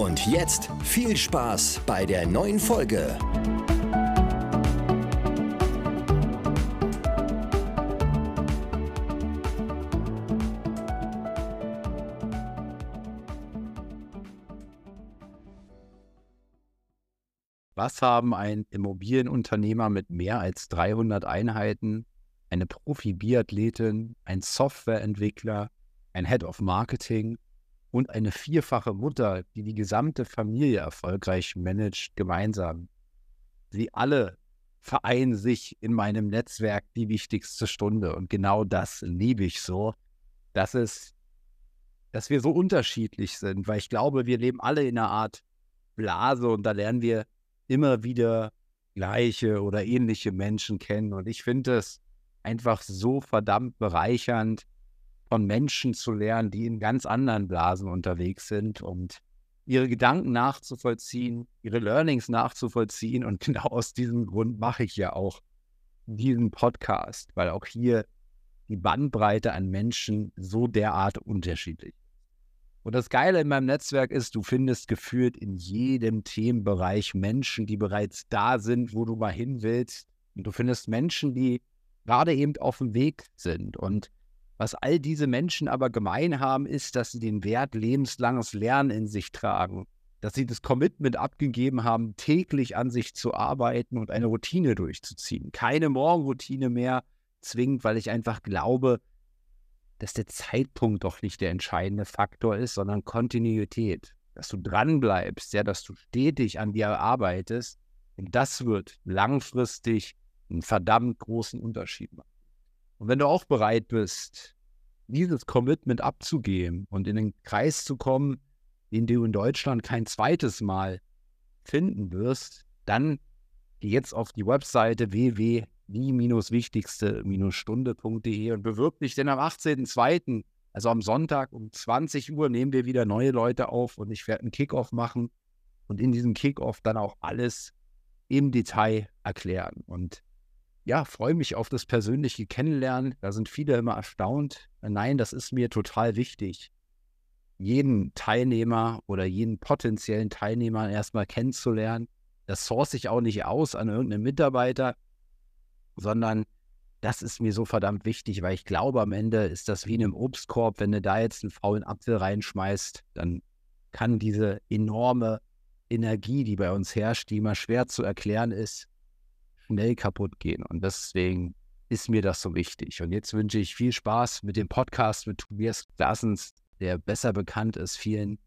Und jetzt viel Spaß bei der neuen Folge. Was haben ein Immobilienunternehmer mit mehr als 300 Einheiten, eine Profi-Biathletin, ein Softwareentwickler, ein Head of Marketing und eine vierfache Mutter, die die gesamte Familie erfolgreich managt, gemeinsam. Sie alle vereinen sich in meinem Netzwerk die wichtigste Stunde. Und genau das liebe ich so, dass es, dass wir so unterschiedlich sind, weil ich glaube, wir leben alle in einer Art Blase und da lernen wir immer wieder gleiche oder ähnliche Menschen kennen. Und ich finde es einfach so verdammt bereichernd, von Menschen zu lernen, die in ganz anderen Blasen unterwegs sind und ihre Gedanken nachzuvollziehen, ihre Learnings nachzuvollziehen. Und genau aus diesem Grund mache ich ja auch diesen Podcast, weil auch hier die Bandbreite an Menschen so derart unterschiedlich ist. Und das Geile in meinem Netzwerk ist, du findest gefühlt in jedem Themenbereich Menschen, die bereits da sind, wo du mal hin willst. Und du findest Menschen, die gerade eben auf dem Weg sind. Und was all diese Menschen aber gemein haben, ist, dass sie den Wert lebenslanges Lernen in sich tragen. Dass sie das Commitment abgegeben haben, täglich an sich zu arbeiten und eine Routine durchzuziehen. Keine Morgenroutine mehr zwingend, weil ich einfach glaube, dass der Zeitpunkt doch nicht der entscheidende Faktor ist, sondern Kontinuität. Dass du dranbleibst, ja, dass du stetig an dir arbeitest. Und das wird langfristig einen verdammt großen Unterschied machen. Und wenn du auch bereit bist, dieses Commitment abzugeben und in den Kreis zu kommen, den du in Deutschland kein zweites Mal finden wirst, dann geh jetzt auf die Webseite www.die-wichtigste-stunde.de und bewirb dich, denn am 18.02., also am Sonntag um 20 Uhr, nehmen wir wieder neue Leute auf und ich werde einen Kickoff machen und in diesem Kickoff dann auch alles im Detail erklären. Und ja, freue mich auf das persönliche Kennenlernen. Da sind viele immer erstaunt. Nein, das ist mir total wichtig, jeden Teilnehmer oder jeden potenziellen Teilnehmer erstmal kennenzulernen. Das source ich auch nicht aus an irgendeinen Mitarbeiter, sondern das ist mir so verdammt wichtig, weil ich glaube, am Ende ist das wie in einem Obstkorb. Wenn du da jetzt einen faulen Apfel reinschmeißt, dann kann diese enorme Energie, die bei uns herrscht, die immer schwer zu erklären ist, schnell kaputt gehen. Und deswegen ist mir das so wichtig. Und jetzt wünsche ich viel Spaß mit dem Podcast mit Tobias Glassens, der besser bekannt ist vielen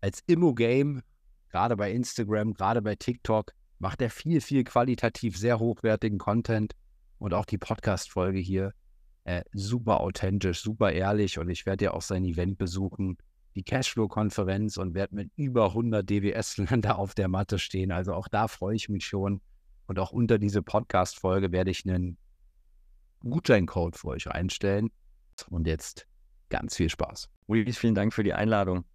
als Immo-Game. Gerade bei Instagram, gerade bei TikTok macht er viel, viel qualitativ sehr hochwertigen Content. Und auch die Podcast-Folge hier äh, super authentisch, super ehrlich. Und ich werde ja auch sein Event besuchen, die Cashflow-Konferenz und werde mit über 100 DWS-Ländern auf der Matte stehen. Also auch da freue ich mich schon. Und auch unter diese Podcast-Folge werde ich einen Gutscheincode für euch einstellen. Und jetzt ganz viel Spaß. Luis, vielen Dank für die Einladung.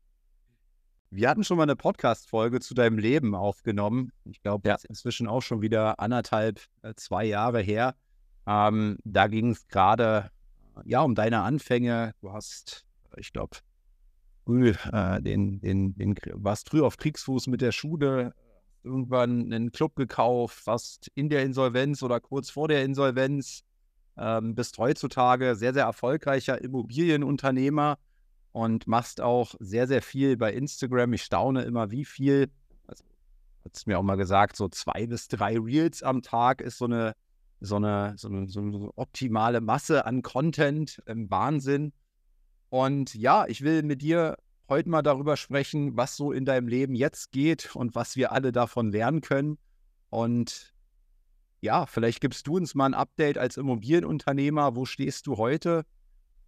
Wir hatten schon mal eine Podcast-Folge zu deinem Leben aufgenommen. Ich glaube, ja. das ist inzwischen auch schon wieder anderthalb, äh, zwei Jahre her. Ähm, da ging es gerade ja um deine Anfänge. Du hast, ich glaube, früh äh, den, den, den, warst früh auf Kriegsfuß mit der Schule, irgendwann einen Club gekauft, fast in der Insolvenz oder kurz vor der Insolvenz, ähm, bist heutzutage sehr, sehr erfolgreicher Immobilienunternehmer und machst auch sehr, sehr viel bei Instagram. Ich staune immer, wie viel, also hat mir auch mal gesagt, so zwei bis drei Reels am Tag ist so eine, so eine, so eine, so eine optimale Masse an Content, ähm, Wahnsinn. Und ja, ich will mit dir heute mal darüber sprechen, was so in deinem Leben jetzt geht und was wir alle davon lernen können. Und ja, vielleicht gibst du uns mal ein Update als Immobilienunternehmer. Wo stehst du heute?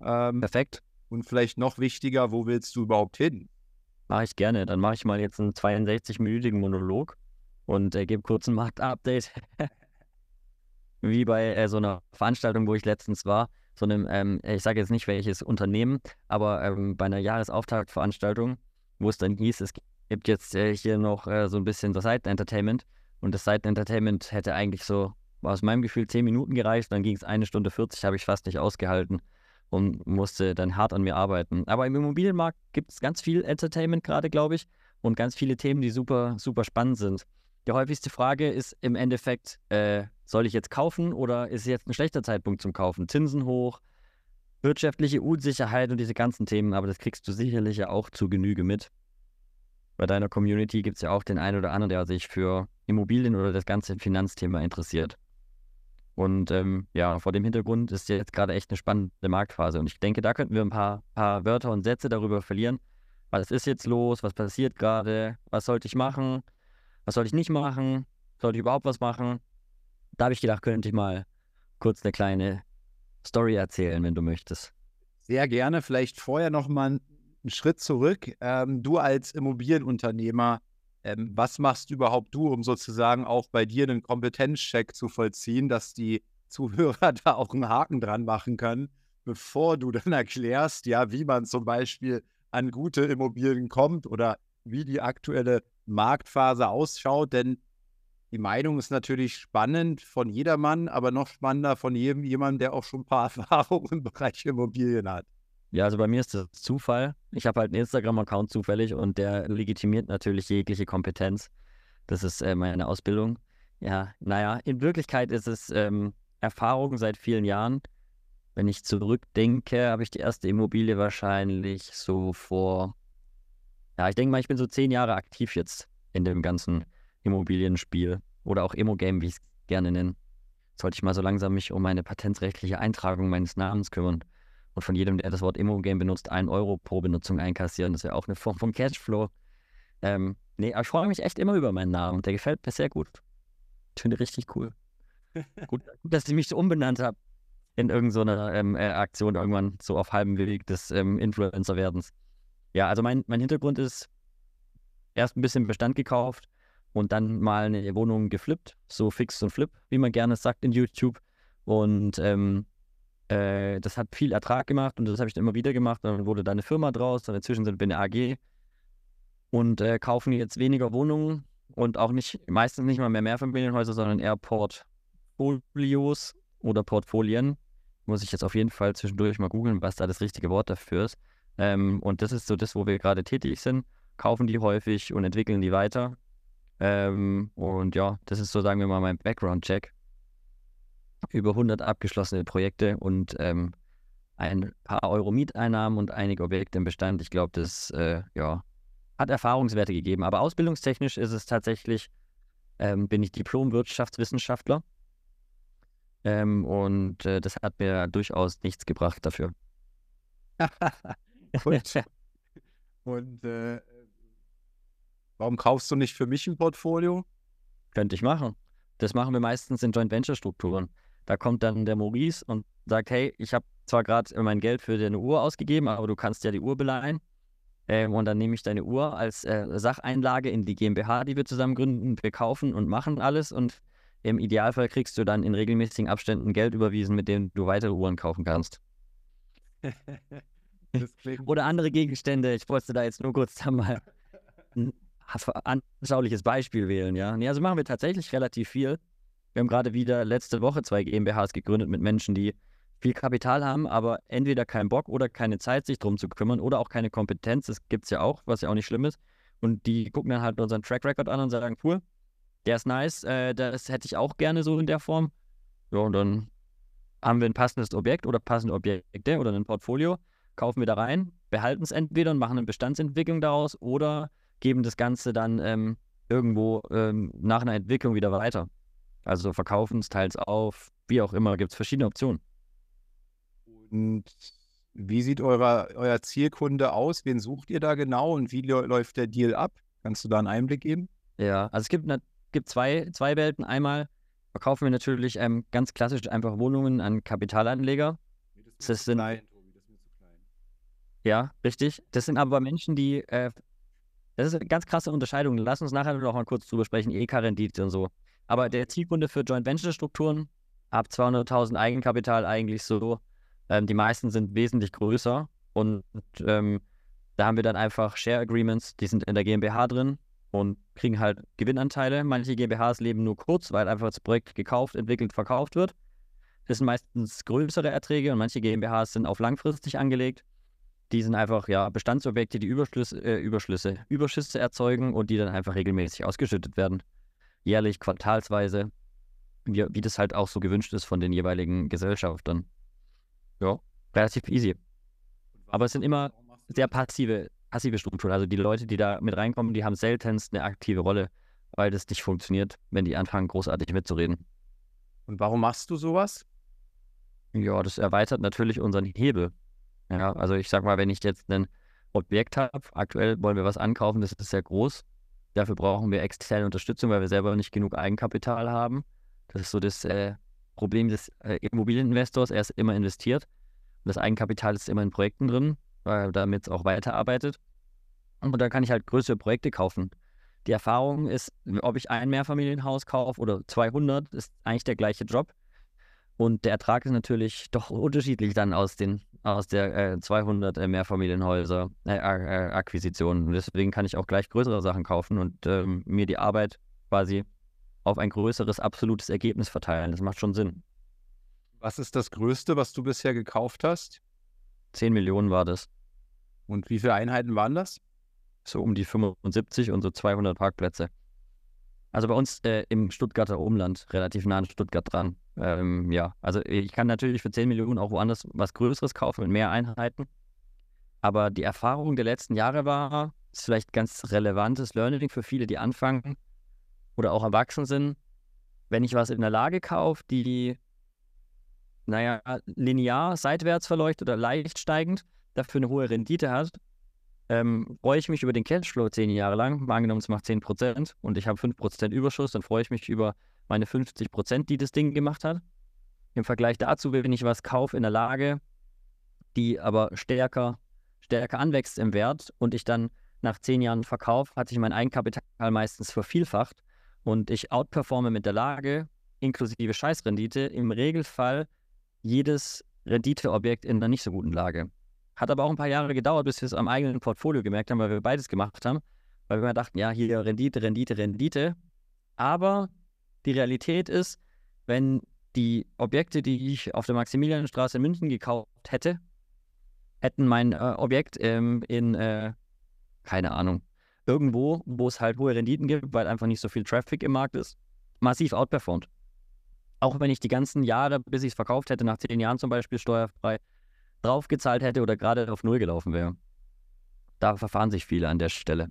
Ähm, Perfekt. Und vielleicht noch wichtiger, wo willst du überhaupt hin? Mache ich gerne. Dann mache ich mal jetzt einen 62-minütigen Monolog und äh, gebe kurz ein Marktupdate. Wie bei äh, so einer Veranstaltung, wo ich letztens war. So einem, ähm, ich sage jetzt nicht welches Unternehmen, aber ähm, bei einer Jahresauftaktveranstaltung, wo es dann hieß, es gibt jetzt äh, hier noch äh, so ein bisschen das Seitenentertainment. Und das Seitenentertainment hätte eigentlich so, aus meinem Gefühl, 10 Minuten gereicht. Dann ging es eine Stunde 40, habe ich fast nicht ausgehalten und musste dann hart an mir arbeiten. Aber im Immobilienmarkt gibt es ganz viel Entertainment gerade, glaube ich, und ganz viele Themen, die super, super spannend sind. Die häufigste Frage ist im Endeffekt, äh, soll ich jetzt kaufen oder ist jetzt ein schlechter Zeitpunkt zum Kaufen? Zinsen hoch, wirtschaftliche Unsicherheit und diese ganzen Themen, aber das kriegst du sicherlich ja auch zu Genüge mit. Bei deiner Community gibt es ja auch den einen oder anderen, der sich für Immobilien oder das ganze Finanzthema interessiert. Und ähm, ja, vor dem Hintergrund ist jetzt gerade echt eine spannende Marktphase. Und ich denke, da könnten wir ein paar, paar Wörter und Sätze darüber verlieren. Was ist jetzt los? Was passiert gerade? Was sollte ich machen? Was sollte ich nicht machen? Sollte ich überhaupt was machen? Da habe ich gedacht, könnte ich mal kurz eine kleine Story erzählen, wenn du möchtest. Sehr gerne. Vielleicht vorher noch mal einen Schritt zurück. Ähm, du als Immobilienunternehmer, ähm, was machst überhaupt du, um sozusagen auch bei dir einen Kompetenzcheck zu vollziehen, dass die Zuhörer da auch einen Haken dran machen können, bevor du dann erklärst, ja, wie man zum Beispiel an gute Immobilien kommt oder wie die aktuelle Marktphase ausschaut, denn die Meinung ist natürlich spannend von jedermann, aber noch spannender von jedem jemand, der auch schon ein paar Erfahrungen im Bereich Immobilien hat. Ja, also bei mir ist das Zufall. Ich habe halt einen Instagram-Account zufällig und der legitimiert natürlich jegliche Kompetenz. Das ist äh, meine Ausbildung. Ja, naja, in Wirklichkeit ist es ähm, Erfahrung seit vielen Jahren. Wenn ich zurückdenke, habe ich die erste Immobilie wahrscheinlich so vor, ja, ich denke mal, ich bin so zehn Jahre aktiv jetzt in dem ganzen Immobilienspiel oder auch Immo-Game, wie ich es gerne nenne. Sollte ich mal so langsam mich um meine patentrechtliche Eintragung meines Namens kümmern und von jedem, der das Wort Immo-Game benutzt, ein Euro pro Benutzung einkassieren. Das wäre auch eine Form von Cashflow. Ähm, nee, aber ich freue mich echt immer über meinen Namen. Der gefällt mir sehr gut. Ich finde richtig cool. gut, gut, dass ich mich so umbenannt habe in irgendeiner so ähm, äh, Aktion irgendwann so auf halbem Weg des ähm, Influencer-Werdens. Ja, also mein, mein Hintergrund ist erst ein bisschen Bestand gekauft und dann mal eine Wohnung geflippt, so fix und flip, wie man gerne sagt in YouTube. Und ähm, äh, das hat viel Ertrag gemacht und das habe ich dann immer wieder gemacht. Dann wurde da eine Firma draus, dann inzwischen sind wir eine AG und äh, kaufen jetzt weniger Wohnungen und auch nicht, meistens nicht mal mehr Mehrfamilienhäuser, sondern eher Portfolios oder Portfolien. Muss ich jetzt auf jeden Fall zwischendurch mal googeln, was da das richtige Wort dafür ist. Ähm, und das ist so das, wo wir gerade tätig sind. Kaufen die häufig und entwickeln die weiter. Ähm, und ja, das ist so, sagen wir mal, mein Background-Check über 100 abgeschlossene Projekte und ähm, ein paar Euro Mieteinnahmen und einige Objekte im Bestand. Ich glaube, das äh, ja, hat Erfahrungswerte gegeben. Aber ausbildungstechnisch ist es tatsächlich, ähm, bin ich Diplom-Wirtschaftswissenschaftler. Ähm, und äh, das hat mir durchaus nichts gebracht dafür. und, und äh, warum kaufst du nicht für mich ein Portfolio? Könnte ich machen. Das machen wir meistens in Joint Venture Strukturen. Da kommt dann der Maurice und sagt, hey, ich habe zwar gerade mein Geld für deine Uhr ausgegeben, aber du kannst ja die Uhr beleihen. Ähm, und dann nehme ich deine Uhr als äh, Sacheinlage in die GmbH, die wir zusammen gründen. Wir kaufen und machen alles und im Idealfall kriegst du dann in regelmäßigen Abständen Geld überwiesen, mit dem du weitere Uhren kaufen kannst. Oder andere Gegenstände. Ich wollte da jetzt nur kurz da mal ein anschauliches Beispiel wählen, ja. Nee, also machen wir tatsächlich relativ viel. Wir haben gerade wieder letzte Woche zwei GmbHs gegründet mit Menschen, die viel Kapital haben, aber entweder keinen Bock oder keine Zeit, sich drum zu kümmern oder auch keine Kompetenz. Das gibt es ja auch, was ja auch nicht schlimm ist. Und die gucken dann halt unseren Track Record an und sagen, cool, der ist nice, äh, das hätte ich auch gerne so in der Form. Ja, und dann haben wir ein passendes Objekt oder passende Objekte oder ein Portfolio, kaufen wir da rein, behalten es entweder und machen eine Bestandsentwicklung daraus oder geben das Ganze dann ähm, irgendwo ähm, nach einer Entwicklung wieder weiter. Also verkaufen es teils auf, wie auch immer, gibt es verschiedene Optionen. Und wie sieht eure, euer Zielkunde aus? Wen sucht ihr da genau und wie läuft der Deal ab? Kannst du da einen Einblick geben? Ja, also es gibt, gibt zwei, zwei Welten. Einmal verkaufen wir natürlich ähm, ganz klassisch einfach Wohnungen an Kapitalanleger. Das, das sind, klein, Tobi, das ist mir zu klein. Ja, richtig. Das sind aber Menschen, die äh, Das ist eine ganz krasse Unterscheidung. Lass uns nachher noch mal kurz drüber sprechen, EK-Rendite und so. Aber der Zielkunde für Joint Venture-Strukturen ab 200.000 Eigenkapital eigentlich so. Ähm, die meisten sind wesentlich größer und ähm, da haben wir dann einfach Share Agreements, die sind in der GmbH drin und kriegen halt Gewinnanteile. Manche GmbHs leben nur kurz, weil einfach das Projekt gekauft, entwickelt, verkauft wird. Das sind meistens größere Erträge und manche GmbHs sind auf langfristig angelegt. Die sind einfach ja Bestandsobjekte, die Überschlüsse, äh, Überschlüsse, Überschüsse erzeugen und die dann einfach regelmäßig ausgeschüttet werden. Jährlich, quartalsweise, wie, wie das halt auch so gewünscht ist von den jeweiligen Gesellschaftern. Ja, relativ easy. Aber es sind immer sehr passive, passive Strukturen. Also die Leute, die da mit reinkommen, die haben seltenst eine aktive Rolle, weil das nicht funktioniert, wenn die anfangen, großartig mitzureden. Und warum machst du sowas? Ja, das erweitert natürlich unseren Hebel. Ja, also ich sag mal, wenn ich jetzt ein Objekt habe, aktuell wollen wir was ankaufen, das ist sehr groß. Dafür brauchen wir externe Unterstützung, weil wir selber nicht genug Eigenkapital haben. Das ist so das äh, Problem des äh, Immobilieninvestors. Er ist immer investiert und das Eigenkapital ist immer in Projekten drin, weil damit es auch weiterarbeitet. Und da kann ich halt größere Projekte kaufen. Die Erfahrung ist, ob ich ein Mehrfamilienhaus kaufe oder 200, ist eigentlich der gleiche Job. Und der Ertrag ist natürlich doch unterschiedlich dann aus, den, aus der äh, 200 äh, Mehrfamilienhäuser äh, äh, Akquisition. Deswegen kann ich auch gleich größere Sachen kaufen und ähm, mir die Arbeit quasi auf ein größeres absolutes Ergebnis verteilen. Das macht schon Sinn. Was ist das Größte, was du bisher gekauft hast? 10 Millionen war das. Und wie viele Einheiten waren das? So um die 75 und so 200 Parkplätze. Also bei uns äh, im Stuttgarter Umland, relativ nah an Stuttgart dran. Ähm, ja, also ich kann natürlich für 10 Millionen auch woanders was Größeres kaufen mit mehr Einheiten. Aber die Erfahrung der letzten Jahre war, ist vielleicht ganz relevantes Learning für viele, die anfangen oder auch erwachsen sind. Wenn ich was in der Lage kaufe, die, naja, linear seitwärts verläuft oder leicht steigend, dafür eine hohe Rendite hat, ähm, freue ich mich über den Cashflow zehn Jahre lang. Mal angenommen, es macht 10% und ich habe 5% Überschuss, dann freue ich mich über meine 50%, die das Ding gemacht hat. Im Vergleich dazu, wenn ich was kaufe in der Lage, die aber stärker, stärker anwächst im Wert und ich dann nach zehn Jahren verkaufe, hat sich mein Eigenkapital meistens vervielfacht und ich outperforme mit der Lage inklusive Scheißrendite im Regelfall jedes Renditeobjekt in einer nicht so guten Lage. Hat aber auch ein paar Jahre gedauert, bis wir es am eigenen Portfolio gemerkt haben, weil wir beides gemacht haben. Weil wir immer dachten, ja, hier Rendite, Rendite, Rendite. Aber die Realität ist, wenn die Objekte, die ich auf der Maximilianstraße in München gekauft hätte, hätten mein äh, Objekt ähm, in, äh, keine Ahnung, irgendwo, wo es halt hohe Renditen gibt, weil einfach nicht so viel Traffic im Markt ist, massiv outperformt. Auch wenn ich die ganzen Jahre, bis ich es verkauft hätte, nach zehn Jahren zum Beispiel steuerfrei, draufgezahlt hätte oder gerade auf Null gelaufen wäre. Da verfahren sich viele an der Stelle.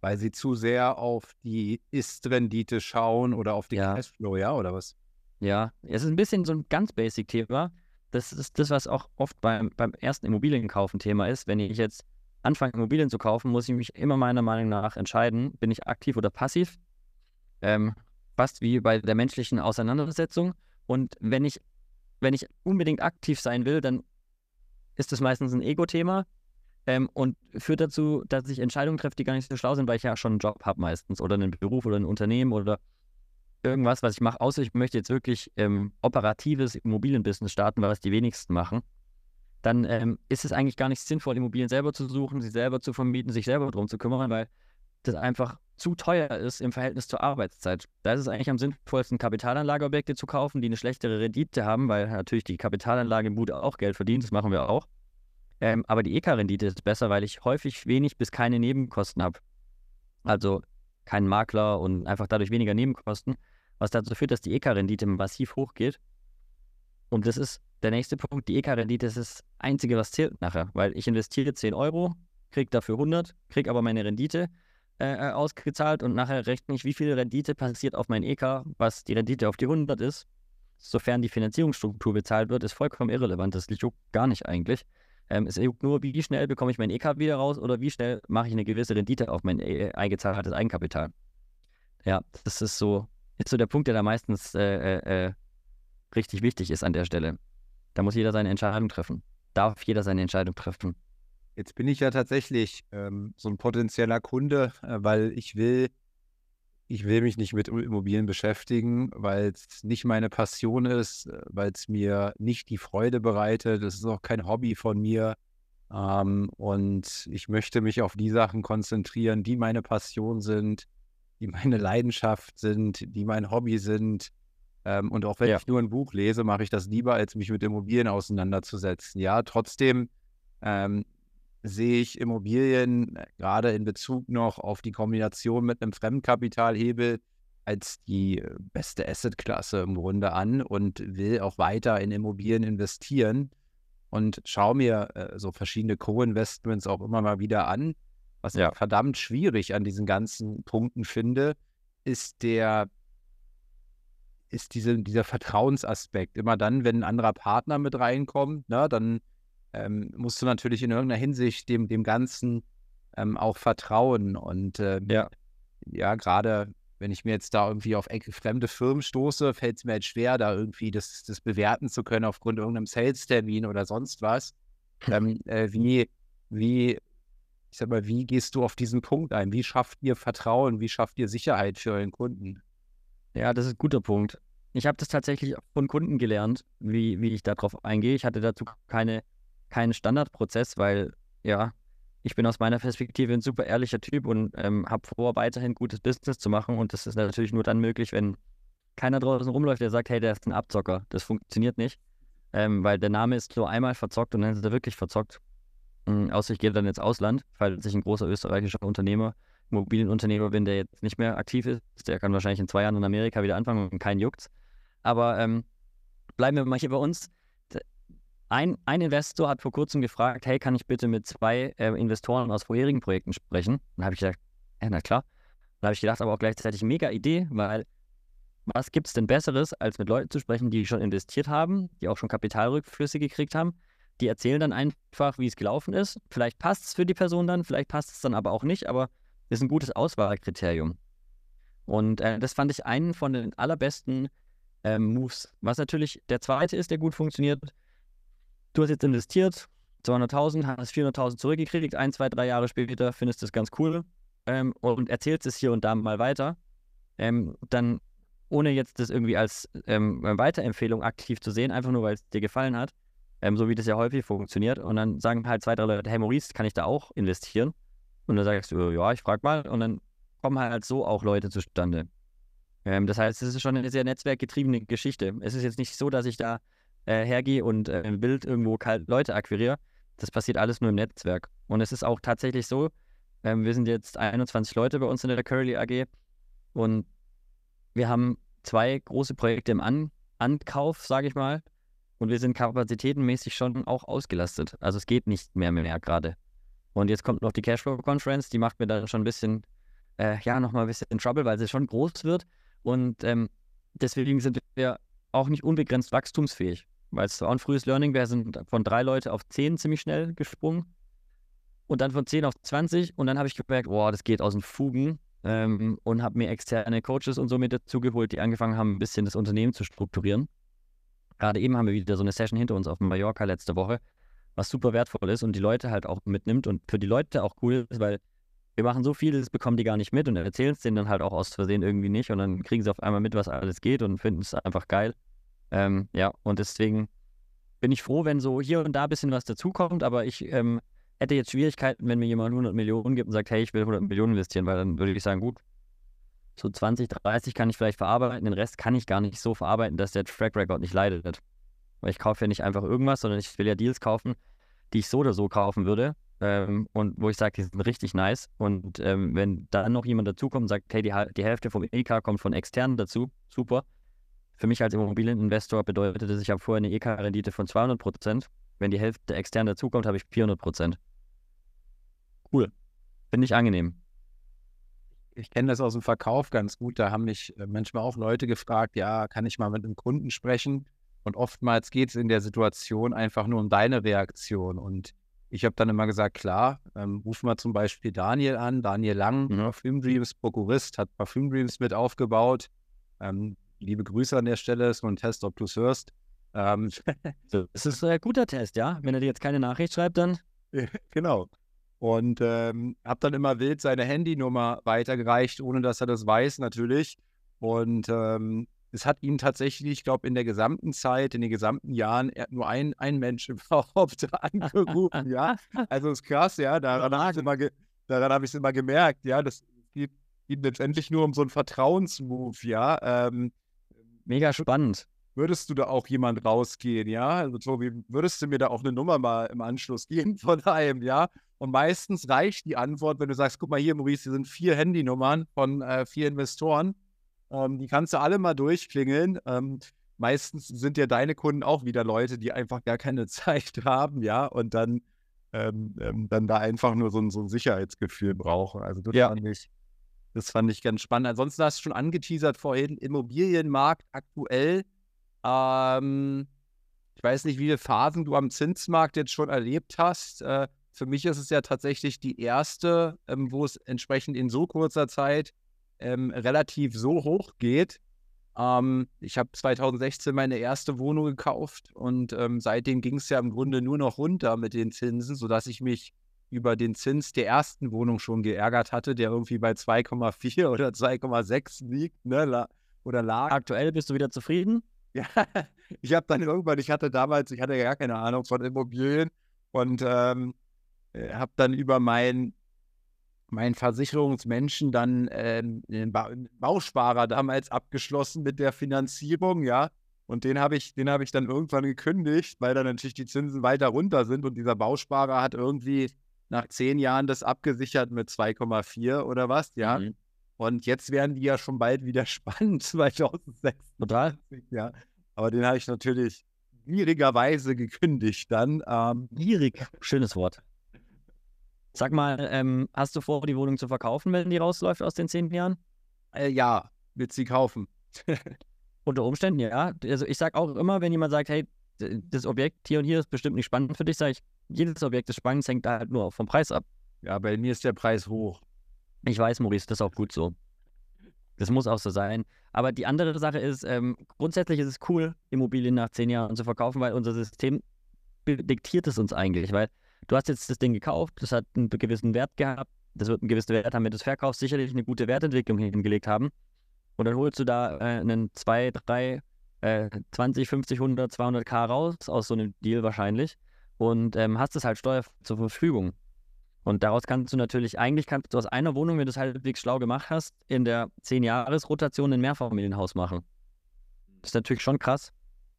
Weil sie zu sehr auf die Ist-Rendite schauen oder auf den ja. Cashflow, ja, oder was? Ja, es ist ein bisschen so ein ganz Basic-Thema. Das ist das, was auch oft beim, beim ersten Immobilienkaufen Thema ist. Wenn ich jetzt anfange, Immobilien zu kaufen, muss ich mich immer meiner Meinung nach entscheiden, bin ich aktiv oder passiv. Ähm, fast wie bei der menschlichen Auseinandersetzung. Und wenn ich wenn ich unbedingt aktiv sein will, dann ist das meistens ein Ego-Thema ähm, und führt dazu, dass ich Entscheidungen treffe, die gar nicht so schlau sind, weil ich ja schon einen Job habe meistens oder einen Beruf oder ein Unternehmen oder irgendwas, was ich mache, außer ich möchte jetzt wirklich ähm, operatives Immobilienbusiness starten, was die wenigsten machen, dann ähm, ist es eigentlich gar nicht sinnvoll, Immobilien selber zu suchen, sie selber zu vermieten, sich selber darum zu kümmern, weil das einfach zu teuer ist im Verhältnis zur Arbeitszeit. Da ist es eigentlich am sinnvollsten, Kapitalanlageobjekte zu kaufen, die eine schlechtere Rendite haben, weil natürlich die Kapitalanlage im Bude auch Geld verdient, das machen wir auch. Ähm, aber die EK-Rendite ist besser, weil ich häufig wenig bis keine Nebenkosten habe. Also keinen Makler und einfach dadurch weniger Nebenkosten, was dazu führt, dass die EK-Rendite massiv hochgeht. Und das ist der nächste Punkt. Die EK-Rendite ist das Einzige, was zählt nachher, weil ich investiere 10 Euro, kriege dafür 100, kriege aber meine Rendite äh, äh, ausgezahlt und nachher rechne ich, wie viel Rendite passiert auf mein EK, was die Rendite auf die 100 ist. Sofern die Finanzierungsstruktur bezahlt wird, ist vollkommen irrelevant. Das juckt gar nicht eigentlich. Ähm, es juckt nur, wie schnell bekomme ich mein EK wieder raus oder wie schnell mache ich eine gewisse Rendite auf mein e eingezahltes Eigenkapital. Ja, das ist so, ist so der Punkt, der da meistens äh, äh, äh, richtig wichtig ist an der Stelle. Da muss jeder seine Entscheidung treffen. Darf jeder seine Entscheidung treffen. Jetzt bin ich ja tatsächlich ähm, so ein potenzieller Kunde, äh, weil ich will, ich will mich nicht mit Immobilien beschäftigen, weil es nicht meine Passion ist, äh, weil es mir nicht die Freude bereitet. Es ist auch kein Hobby von mir. Ähm, und ich möchte mich auf die Sachen konzentrieren, die meine Passion sind, die meine Leidenschaft sind, die mein Hobby sind. Ähm, und auch wenn ja. ich nur ein Buch lese, mache ich das lieber, als mich mit Immobilien auseinanderzusetzen. Ja, trotzdem ähm, sehe ich Immobilien äh, gerade in Bezug noch auf die Kombination mit einem Fremdkapitalhebel als die äh, beste Assetklasse im Grunde an und will auch weiter in Immobilien investieren und schaue mir äh, so verschiedene Co-Investments auch immer mal wieder an. Was ja. ich verdammt schwierig an diesen ganzen Punkten finde, ist der ist diese, dieser Vertrauensaspekt. Immer dann, wenn ein anderer Partner mit reinkommt, ne, dann ähm, musst du natürlich in irgendeiner Hinsicht dem, dem Ganzen ähm, auch vertrauen. Und äh, ja, ja gerade wenn ich mir jetzt da irgendwie auf fremde Firmen stoße, fällt es mir halt schwer, da irgendwie das, das bewerten zu können aufgrund irgendeinem Sales-Termin oder sonst was. Ähm, äh, wie, wie, ich sag mal, wie gehst du auf diesen Punkt ein? Wie schafft ihr Vertrauen? Wie schafft ihr Sicherheit für euren Kunden? Ja, das ist ein guter Punkt. Ich habe das tatsächlich von Kunden gelernt, wie, wie ich darauf eingehe. Ich hatte dazu keine kein Standardprozess, weil ja, ich bin aus meiner Perspektive ein super ehrlicher Typ und ähm, habe vor, weiterhin gutes Business zu machen. Und das ist natürlich nur dann möglich, wenn keiner draußen rumläuft, der sagt, hey, der ist ein Abzocker. Das funktioniert nicht, ähm, weil der Name ist nur einmal verzockt und dann ist er wirklich verzockt. Ähm, außer ich gehe dann ins Ausland, falls ich ein großer österreichischer Unternehmer, Immobilienunternehmer bin, der jetzt nicht mehr aktiv ist. Der kann wahrscheinlich in zwei Jahren in Amerika wieder anfangen und keinen juckt's. Aber ähm, bleiben wir mal hier bei uns. Ein, ein Investor hat vor kurzem gefragt, hey, kann ich bitte mit zwei äh, Investoren aus vorherigen Projekten sprechen? Dann habe ich gesagt, ja, na klar. Dann habe ich gedacht, aber auch gleichzeitig mega Idee, weil was gibt es denn Besseres, als mit Leuten zu sprechen, die schon investiert haben, die auch schon Kapitalrückflüsse gekriegt haben? Die erzählen dann einfach, wie es gelaufen ist. Vielleicht passt es für die Person dann, vielleicht passt es dann aber auch nicht, aber ist ein gutes Auswahlkriterium. Und äh, das fand ich einen von den allerbesten äh, Moves. Was natürlich der zweite ist, der gut funktioniert, du hast jetzt investiert, 200.000, hast 400.000 zurückgekriegt, ein, zwei, drei Jahre später findest du es ganz cool ähm, und erzählst es hier und da mal weiter, ähm, dann ohne jetzt das irgendwie als ähm, Weiterempfehlung aktiv zu sehen, einfach nur weil es dir gefallen hat, ähm, so wie das ja häufig funktioniert. Und dann sagen halt zwei, drei Leute, hey Maurice, kann ich da auch investieren? Und dann sagst du, ja, ich frag mal. Und dann kommen halt so auch Leute zustande. Ähm, das heißt, es ist schon eine sehr netzwerkgetriebene Geschichte. Es ist jetzt nicht so, dass ich da äh, hergehe und äh, im Bild irgendwo Leute akquiriere. Das passiert alles nur im Netzwerk. Und es ist auch tatsächlich so, ähm, wir sind jetzt 21 Leute bei uns in der Curly AG und wir haben zwei große Projekte im An Ankauf, sage ich mal. Und wir sind kapazitätenmäßig schon auch ausgelastet. Also es geht nicht mehr mehr gerade. Und jetzt kommt noch die Cashflow-Conference, die macht mir dann schon ein bisschen, äh, ja, nochmal ein bisschen Trouble, weil sie schon groß wird. Und ähm, deswegen sind wir auch nicht unbegrenzt wachstumsfähig weil es auch ein frühes Learning wäre, sind von drei Leute auf zehn ziemlich schnell gesprungen. Und dann von 10 auf 20 und dann habe ich gemerkt, boah, das geht aus den Fugen ähm, und habe mir externe Coaches und so mit dazu geholt, die angefangen haben, ein bisschen das Unternehmen zu strukturieren. Gerade eben haben wir wieder so eine Session hinter uns auf Mallorca letzte Woche, was super wertvoll ist und die Leute halt auch mitnimmt und für die Leute auch cool ist, weil wir machen so viel, das bekommen die gar nicht mit und erzählen es denen dann halt auch aus Versehen irgendwie nicht und dann kriegen sie auf einmal mit, was alles geht und finden es einfach geil. Ähm, ja, und deswegen bin ich froh, wenn so hier und da ein bisschen was dazukommt, aber ich ähm, hätte jetzt Schwierigkeiten, wenn mir jemand 100 Millionen gibt und sagt, hey, ich will 100 Millionen investieren, weil dann würde ich sagen, gut, so 20, 30 kann ich vielleicht verarbeiten, den Rest kann ich gar nicht so verarbeiten, dass der Track Record nicht leidet. Weil ich kaufe ja nicht einfach irgendwas, sondern ich will ja Deals kaufen, die ich so oder so kaufen würde ähm, und wo ich sage, die sind richtig nice. Und ähm, wenn dann noch jemand dazukommt und sagt, hey, die, die Hälfte vom EK kommt von externen dazu, super, für mich als Immobilieninvestor bedeutet das, ich habe vorher eine EK-Rendite von 200 Prozent. Wenn die Hälfte extern dazukommt, habe ich 400 Prozent. Cool. Finde ich angenehm. Ich kenne das aus dem Verkauf ganz gut. Da haben mich äh, manchmal auch Leute gefragt, ja, kann ich mal mit einem Kunden sprechen? Und oftmals geht es in der Situation einfach nur um deine Reaktion. Und ich habe dann immer gesagt, klar, ähm, ruf mal zum Beispiel Daniel an, Daniel Lang, mhm. Parfüm Dreams Prokurist, hat Parfüm Dreams mit aufgebaut. Ähm, liebe Grüße an der Stelle, ist nur ein Test, ob du es hörst. Ähm, das ist ein guter Test, ja. Wenn er dir jetzt keine Nachricht schreibt, dann genau. Und ähm, habe dann immer wild seine Handynummer weitergereicht, ohne dass er das weiß natürlich. Und ähm, es hat ihn tatsächlich, ich glaube, in der gesamten Zeit, in den gesamten Jahren, nur ein, ein Mensch überhaupt angerufen, ja. Also ist krass, ja. Daran habe ich es immer, hab immer gemerkt, ja. Das geht, geht letztendlich nur um so einen Vertrauensmove, ja. Ähm, Mega spannend. Würdest du da auch jemand rausgehen, ja? Also Tobi, würdest du mir da auch eine Nummer mal im Anschluss geben von einem, ja? Und meistens reicht die Antwort, wenn du sagst, guck mal hier, Maurice, hier sind vier Handynummern von äh, vier Investoren ähm, die kannst du alle mal durchklingeln. Ähm, meistens sind ja deine Kunden auch wieder Leute, die einfach gar keine Zeit haben, ja, und dann, ähm, ähm, dann da einfach nur so ein, so ein Sicherheitsgefühl brauchen. Also das ja. fand ich, das fand ich ganz spannend. Ansonsten hast du schon angeteasert vorhin, Immobilienmarkt aktuell. Ähm, ich weiß nicht, wie viele Phasen du am Zinsmarkt jetzt schon erlebt hast. Äh, für mich ist es ja tatsächlich die erste, ähm, wo es entsprechend in so kurzer Zeit ähm, relativ so hoch geht. Ähm, ich habe 2016 meine erste Wohnung gekauft und ähm, seitdem ging es ja im Grunde nur noch runter mit den Zinsen, sodass ich mich über den Zins der ersten Wohnung schon geärgert hatte, der irgendwie bei 2,4 oder 2,6 liegt, ne, oder lag. Aktuell bist du wieder zufrieden? Ja, ich habe dann irgendwann, ich hatte damals, ich hatte ja gar keine Ahnung von Immobilien und ähm, äh, habe dann über mein mein Versicherungsmenschen dann ähm, den ba Bausparer damals abgeschlossen mit der Finanzierung, ja. Und den habe ich, den habe ich dann irgendwann gekündigt, weil dann natürlich die Zinsen weiter runter sind und dieser Bausparer hat irgendwie nach zehn Jahren das abgesichert mit 2,4 oder was, ja. Mhm. Und jetzt werden die ja schon bald wieder spannend, 2026. Total. Ja. Aber den habe ich natürlich gierigerweise gekündigt dann. Ähm, Gierig, schönes Wort. Sag mal, ähm, hast du vor, die Wohnung zu verkaufen, wenn die rausläuft aus den zehn Jahren? Äh, ja, wird sie kaufen. Unter Umständen, ja. Also ich sage auch immer, wenn jemand sagt, hey, das Objekt hier und hier ist bestimmt nicht spannend für dich, sage ich, jedes Objekt ist spannend, hängt da halt nur vom Preis ab. Ja, bei mir ist der Preis hoch. Ich weiß, Maurice, das ist auch gut so. Das muss auch so sein. Aber die andere Sache ist, ähm, grundsätzlich ist es cool, Immobilien nach zehn Jahren zu verkaufen, weil unser System diktiert es uns eigentlich, weil du hast jetzt das Ding gekauft, das hat einen gewissen Wert gehabt, das wird einen gewissen Wert haben, wenn du es verkaufst, sicherlich eine gute Wertentwicklung hingelegt haben. Und dann holst du da äh, einen 2, 3, äh, 20, 50, 100, 200k raus aus so einem Deal wahrscheinlich und ähm, hast es halt steuer zur Verfügung. Und daraus kannst du natürlich, eigentlich kannst du aus einer Wohnung, wenn du es halbwegs schlau gemacht hast, in der 10-Jahres-Rotation ein Mehrfamilienhaus machen. Das ist natürlich schon krass.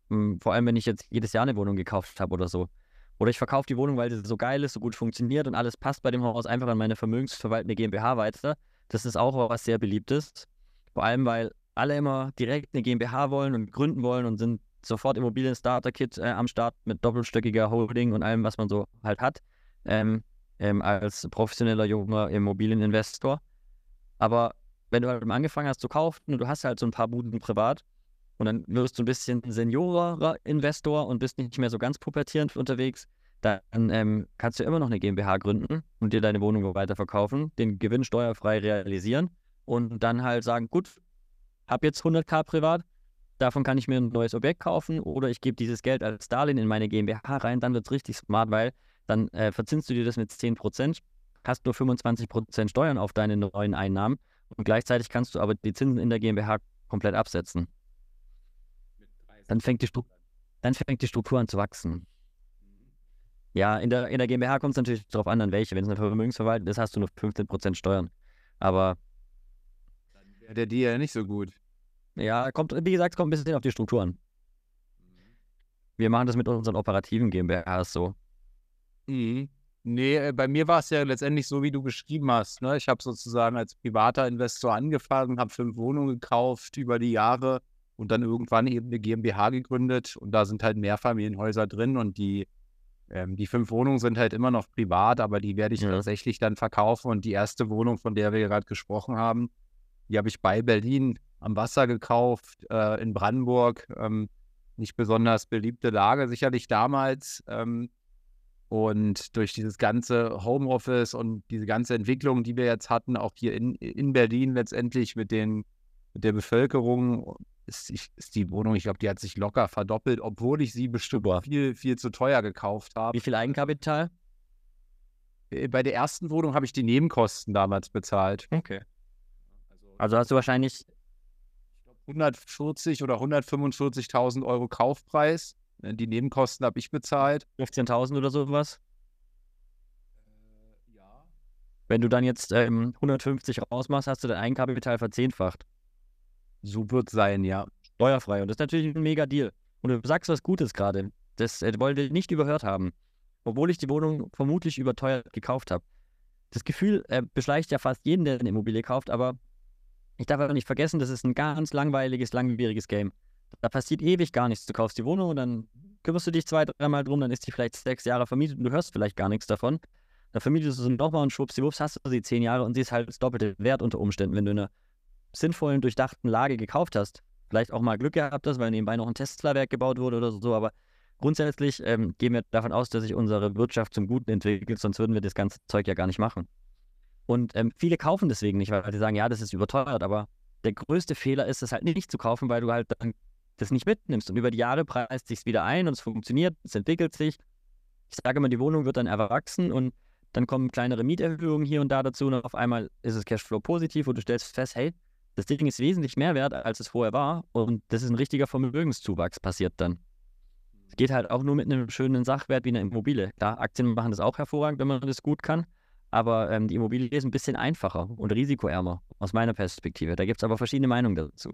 Hm, vor allem, wenn ich jetzt jedes Jahr eine Wohnung gekauft habe oder so. Oder ich verkaufe die Wohnung, weil sie so geil ist, so gut funktioniert und alles passt bei dem Haus einfach an meine vermögensverwaltende GmbH weiter. Das ist auch was sehr beliebtes. Vor allem, weil alle immer direkt eine GmbH wollen und gründen wollen und sind sofort Immobilien-Starter-Kit äh, am Start mit doppelstöckiger Holding und allem, was man so halt hat, ähm, ähm, als professioneller junger Immobilieninvestor. Aber wenn du halt angefangen hast zu kaufen und du hast halt so ein paar Buden privat, und dann wirst du ein bisschen seniorer Investor und bist nicht mehr so ganz pubertierend unterwegs, dann ähm, kannst du immer noch eine GmbH gründen und dir deine Wohnung weiterverkaufen, den Gewinn steuerfrei realisieren und dann halt sagen, gut, habe jetzt 100k privat, davon kann ich mir ein neues Objekt kaufen oder ich gebe dieses Geld als Darlehen in meine GmbH rein, dann wird es richtig smart, weil dann äh, verzinst du dir das mit 10%, hast nur 25% Steuern auf deine neuen Einnahmen und gleichzeitig kannst du aber die Zinsen in der GmbH komplett absetzen dann fängt die, dann fängt die Struktur an zu wachsen. Ja, in der, in der GmbH kommt es natürlich darauf an, an welche. Wenn es eine Vermögensverwaltung ist, hast du nur 15% Steuern. Aber. Dann wäre der Deal ja nicht so gut. Ja, kommt, wie gesagt, es kommt ein bisschen auf die Struktur an. Wir machen das mit unseren operativen GmbHs so. Mhm. Nee, äh, bei mir war es ja letztendlich so, wie du beschrieben hast. Ne? Ich habe sozusagen als privater Investor angefangen, habe fünf Wohnungen gekauft über die Jahre und dann irgendwann eben eine GmbH gegründet und da sind halt Mehrfamilienhäuser drin und die, ähm, die fünf Wohnungen sind halt immer noch privat, aber die werde ich ja. tatsächlich dann verkaufen und die erste Wohnung, von der wir gerade gesprochen haben, die habe ich bei Berlin am Wasser gekauft, äh, in Brandenburg. Ähm, nicht besonders beliebte Lage, sicherlich damals. Ähm, und durch dieses ganze Homeoffice und diese ganze Entwicklung, die wir jetzt hatten, auch hier in, in Berlin letztendlich mit, den, mit der Bevölkerung ist, ist die Wohnung, ich glaube, die hat sich locker verdoppelt, obwohl ich sie bestimmt viel, viel zu teuer gekauft habe. Wie viel Eigenkapital? äh, bei der ersten Wohnung habe ich die Nebenkosten damals bezahlt. Okay. Also hast du wahrscheinlich 140 oder 145.000 Euro Kaufpreis. Äh, Die Nebenkosten habe ich bezahlt. 15.000 oder sowas. Ja. Wenn du dann jetzt ähm, 150 rausmachst, hast du dein Eigenkapital verzehnfacht. So wird sein, ja. Steuerfrei. Und das ist natürlich ein mega Deal. Und du sagst was Gutes gerade. Das äh, wollte ich nicht überhört haben. Obwohl ich die Wohnung vermutlich überteuert gekauft habe. Das Gefühl äh, beschleicht ja fast jeden, der eine Immobilie kauft, aber ich darf aber nicht vergessen, das ist ein ganz langweiliges, langwieriges Game. Da passiert ewig gar nichts. Du kaufst die Wohnung und dann kümmerst du dich zwei, dreimal drum, dann ist die vielleicht sechs Jahre vermietet und du hörst vielleicht gar nichts davon. Dann vermietest du sie nochmal und schwuppsiwupps hast du sie zehn Jahre und sie ist halt das doppelte Wert unter Umständen, wenn du in einer sinnvollen, durchdachten Lage gekauft hast. Vielleicht auch mal Glück gehabt hast, weil nebenbei noch ein Tesla-Werk gebaut wurde oder so, aber grundsätzlich ähm, gehen wir davon aus, dass sich unsere Wirtschaft zum Guten entwickelt, sonst würden wir das ganze Zeug ja gar nicht machen. Und ähm, viele kaufen deswegen nicht, weil sie sagen, ja, das ist überteuert, aber der größte Fehler ist es halt nicht zu kaufen, weil du halt dann das nicht mitnimmst. Und über die Jahre preist sich wieder ein und es funktioniert, es entwickelt sich. Ich sage immer, die Wohnung wird dann erwachsen und dann kommen kleinere Mieterhöhungen hier und da dazu und auf einmal ist es Cashflow positiv und du stellst fest, hey, das Ding ist wesentlich mehr wert, als es vorher war und das ist ein richtiger Vermögenszuwachs passiert dann. Es geht halt auch nur mit einem schönen Sachwert wie einer Immobilie. Klar, Aktien machen das auch hervorragend, wenn man das gut kann. Aber ähm, die Immobilie ist ein bisschen einfacher und risikoärmer aus meiner Perspektive. Da gibt es aber verschiedene Meinungen dazu.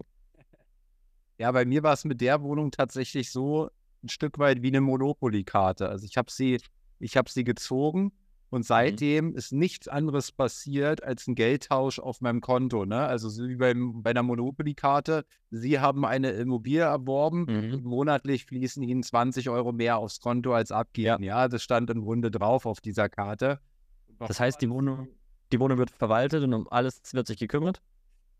Ja, bei mir war es mit der Wohnung tatsächlich so ein Stück weit wie eine Monopoly-Karte. Also ich habe sie, ich habe sie gezogen und seitdem ist nichts anderes passiert als ein Geldtausch auf meinem Konto. Ne? Also so wie beim, bei einer Monopoly-Karte. Sie haben eine Immobilie erworben Mhm. und monatlich fließen Ihnen 20 Euro mehr aufs Konto als abgeben. Ja, das stand im Grunde drauf auf dieser Karte. Das heißt, die Wohnung, die Wohnung wird verwaltet und um alles wird sich gekümmert.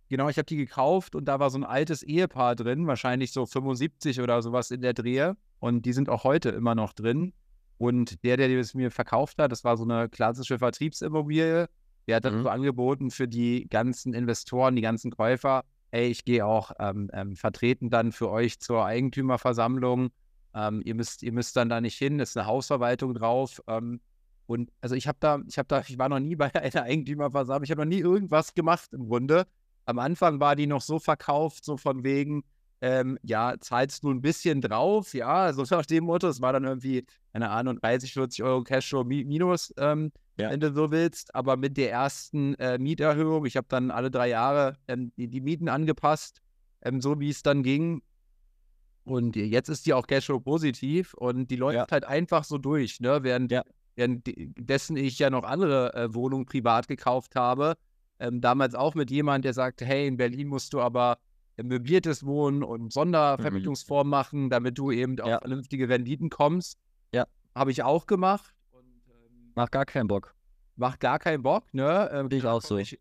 Genau, ich habe die gekauft und da war so ein altes Ehepaar drin, wahrscheinlich so 75 oder sowas in der Drehe. Und die sind auch heute immer noch drin. Und der, der es mir verkauft hat, das war so eine klassische Vertriebsimmobilie. Der hat dann Mhm. so angeboten für die ganzen Investoren, die ganzen Käufer, ey, ich gehe auch ähm, ähm, vertreten dann für euch zur Eigentümerversammlung. Ähm, ihr, müsst, ihr müsst dann da nicht hin, ist eine Hausverwaltung drauf. Ähm, und also ich habe da, ich habe da, ich war noch nie bei einer Eigentümerversammlung, ich habe noch nie irgendwas gemacht im Grunde. Am Anfang war die noch so verkauft, so von wegen, ähm, ja, zahlst du ein bisschen drauf, ja, so nach dem Motto, es war dann irgendwie, keine Ahnung, 30, 40 Euro Cashflow mi minus, ähm, Ja. wenn du so willst, aber mit der ersten äh, Mieterhöhung, ich habe dann alle drei Jahre ähm, die, die Mieten angepasst, ähm, so wie es dann ging. Und jetzt ist die auch Cashflow positiv und die läuft Ja. halt einfach so durch, ne? Während, Ja. Währenddessen ich ja noch andere äh, Wohnungen privat gekauft habe. Ähm, damals auch mit jemand, der sagte, hey, in Berlin musst du aber äh, möbliertes Wohnen und Sondervermietungsform machen, damit du eben auf Ja. vernünftige Renditen kommst. Ja. Habe ich auch gemacht und ähm, Macht gar keinen Bock. macht gar keinen Bock, ne? Ähm, ich auch so. Ich,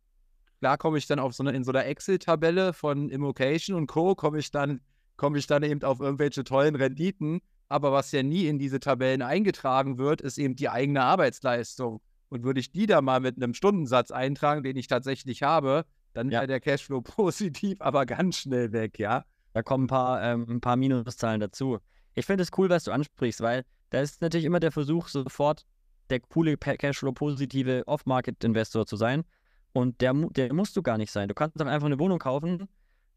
klar komme ich dann auf so eine, in so einer Excel-Tabelle von Immocation und Co. komme ich dann, komme ich dann eben auf irgendwelche tollen Renditen. Aber was ja nie in diese Tabellen eingetragen wird, ist eben die eigene Arbeitsleistung. Und würde ich die da mal mit einem Stundensatz eintragen, den ich tatsächlich habe, dann Ja. wäre der Cashflow positiv, aber ganz schnell weg, ja. Da kommen ein paar, ähm, ein paar Minuszahlen dazu. Ich finde es cool, was du ansprichst, weil da ist natürlich immer der Versuch, sofort der coole Cashflow-positive Off-Market-Investor zu sein. Und der, der musst du gar nicht sein. Du kannst doch einfach eine Wohnung kaufen,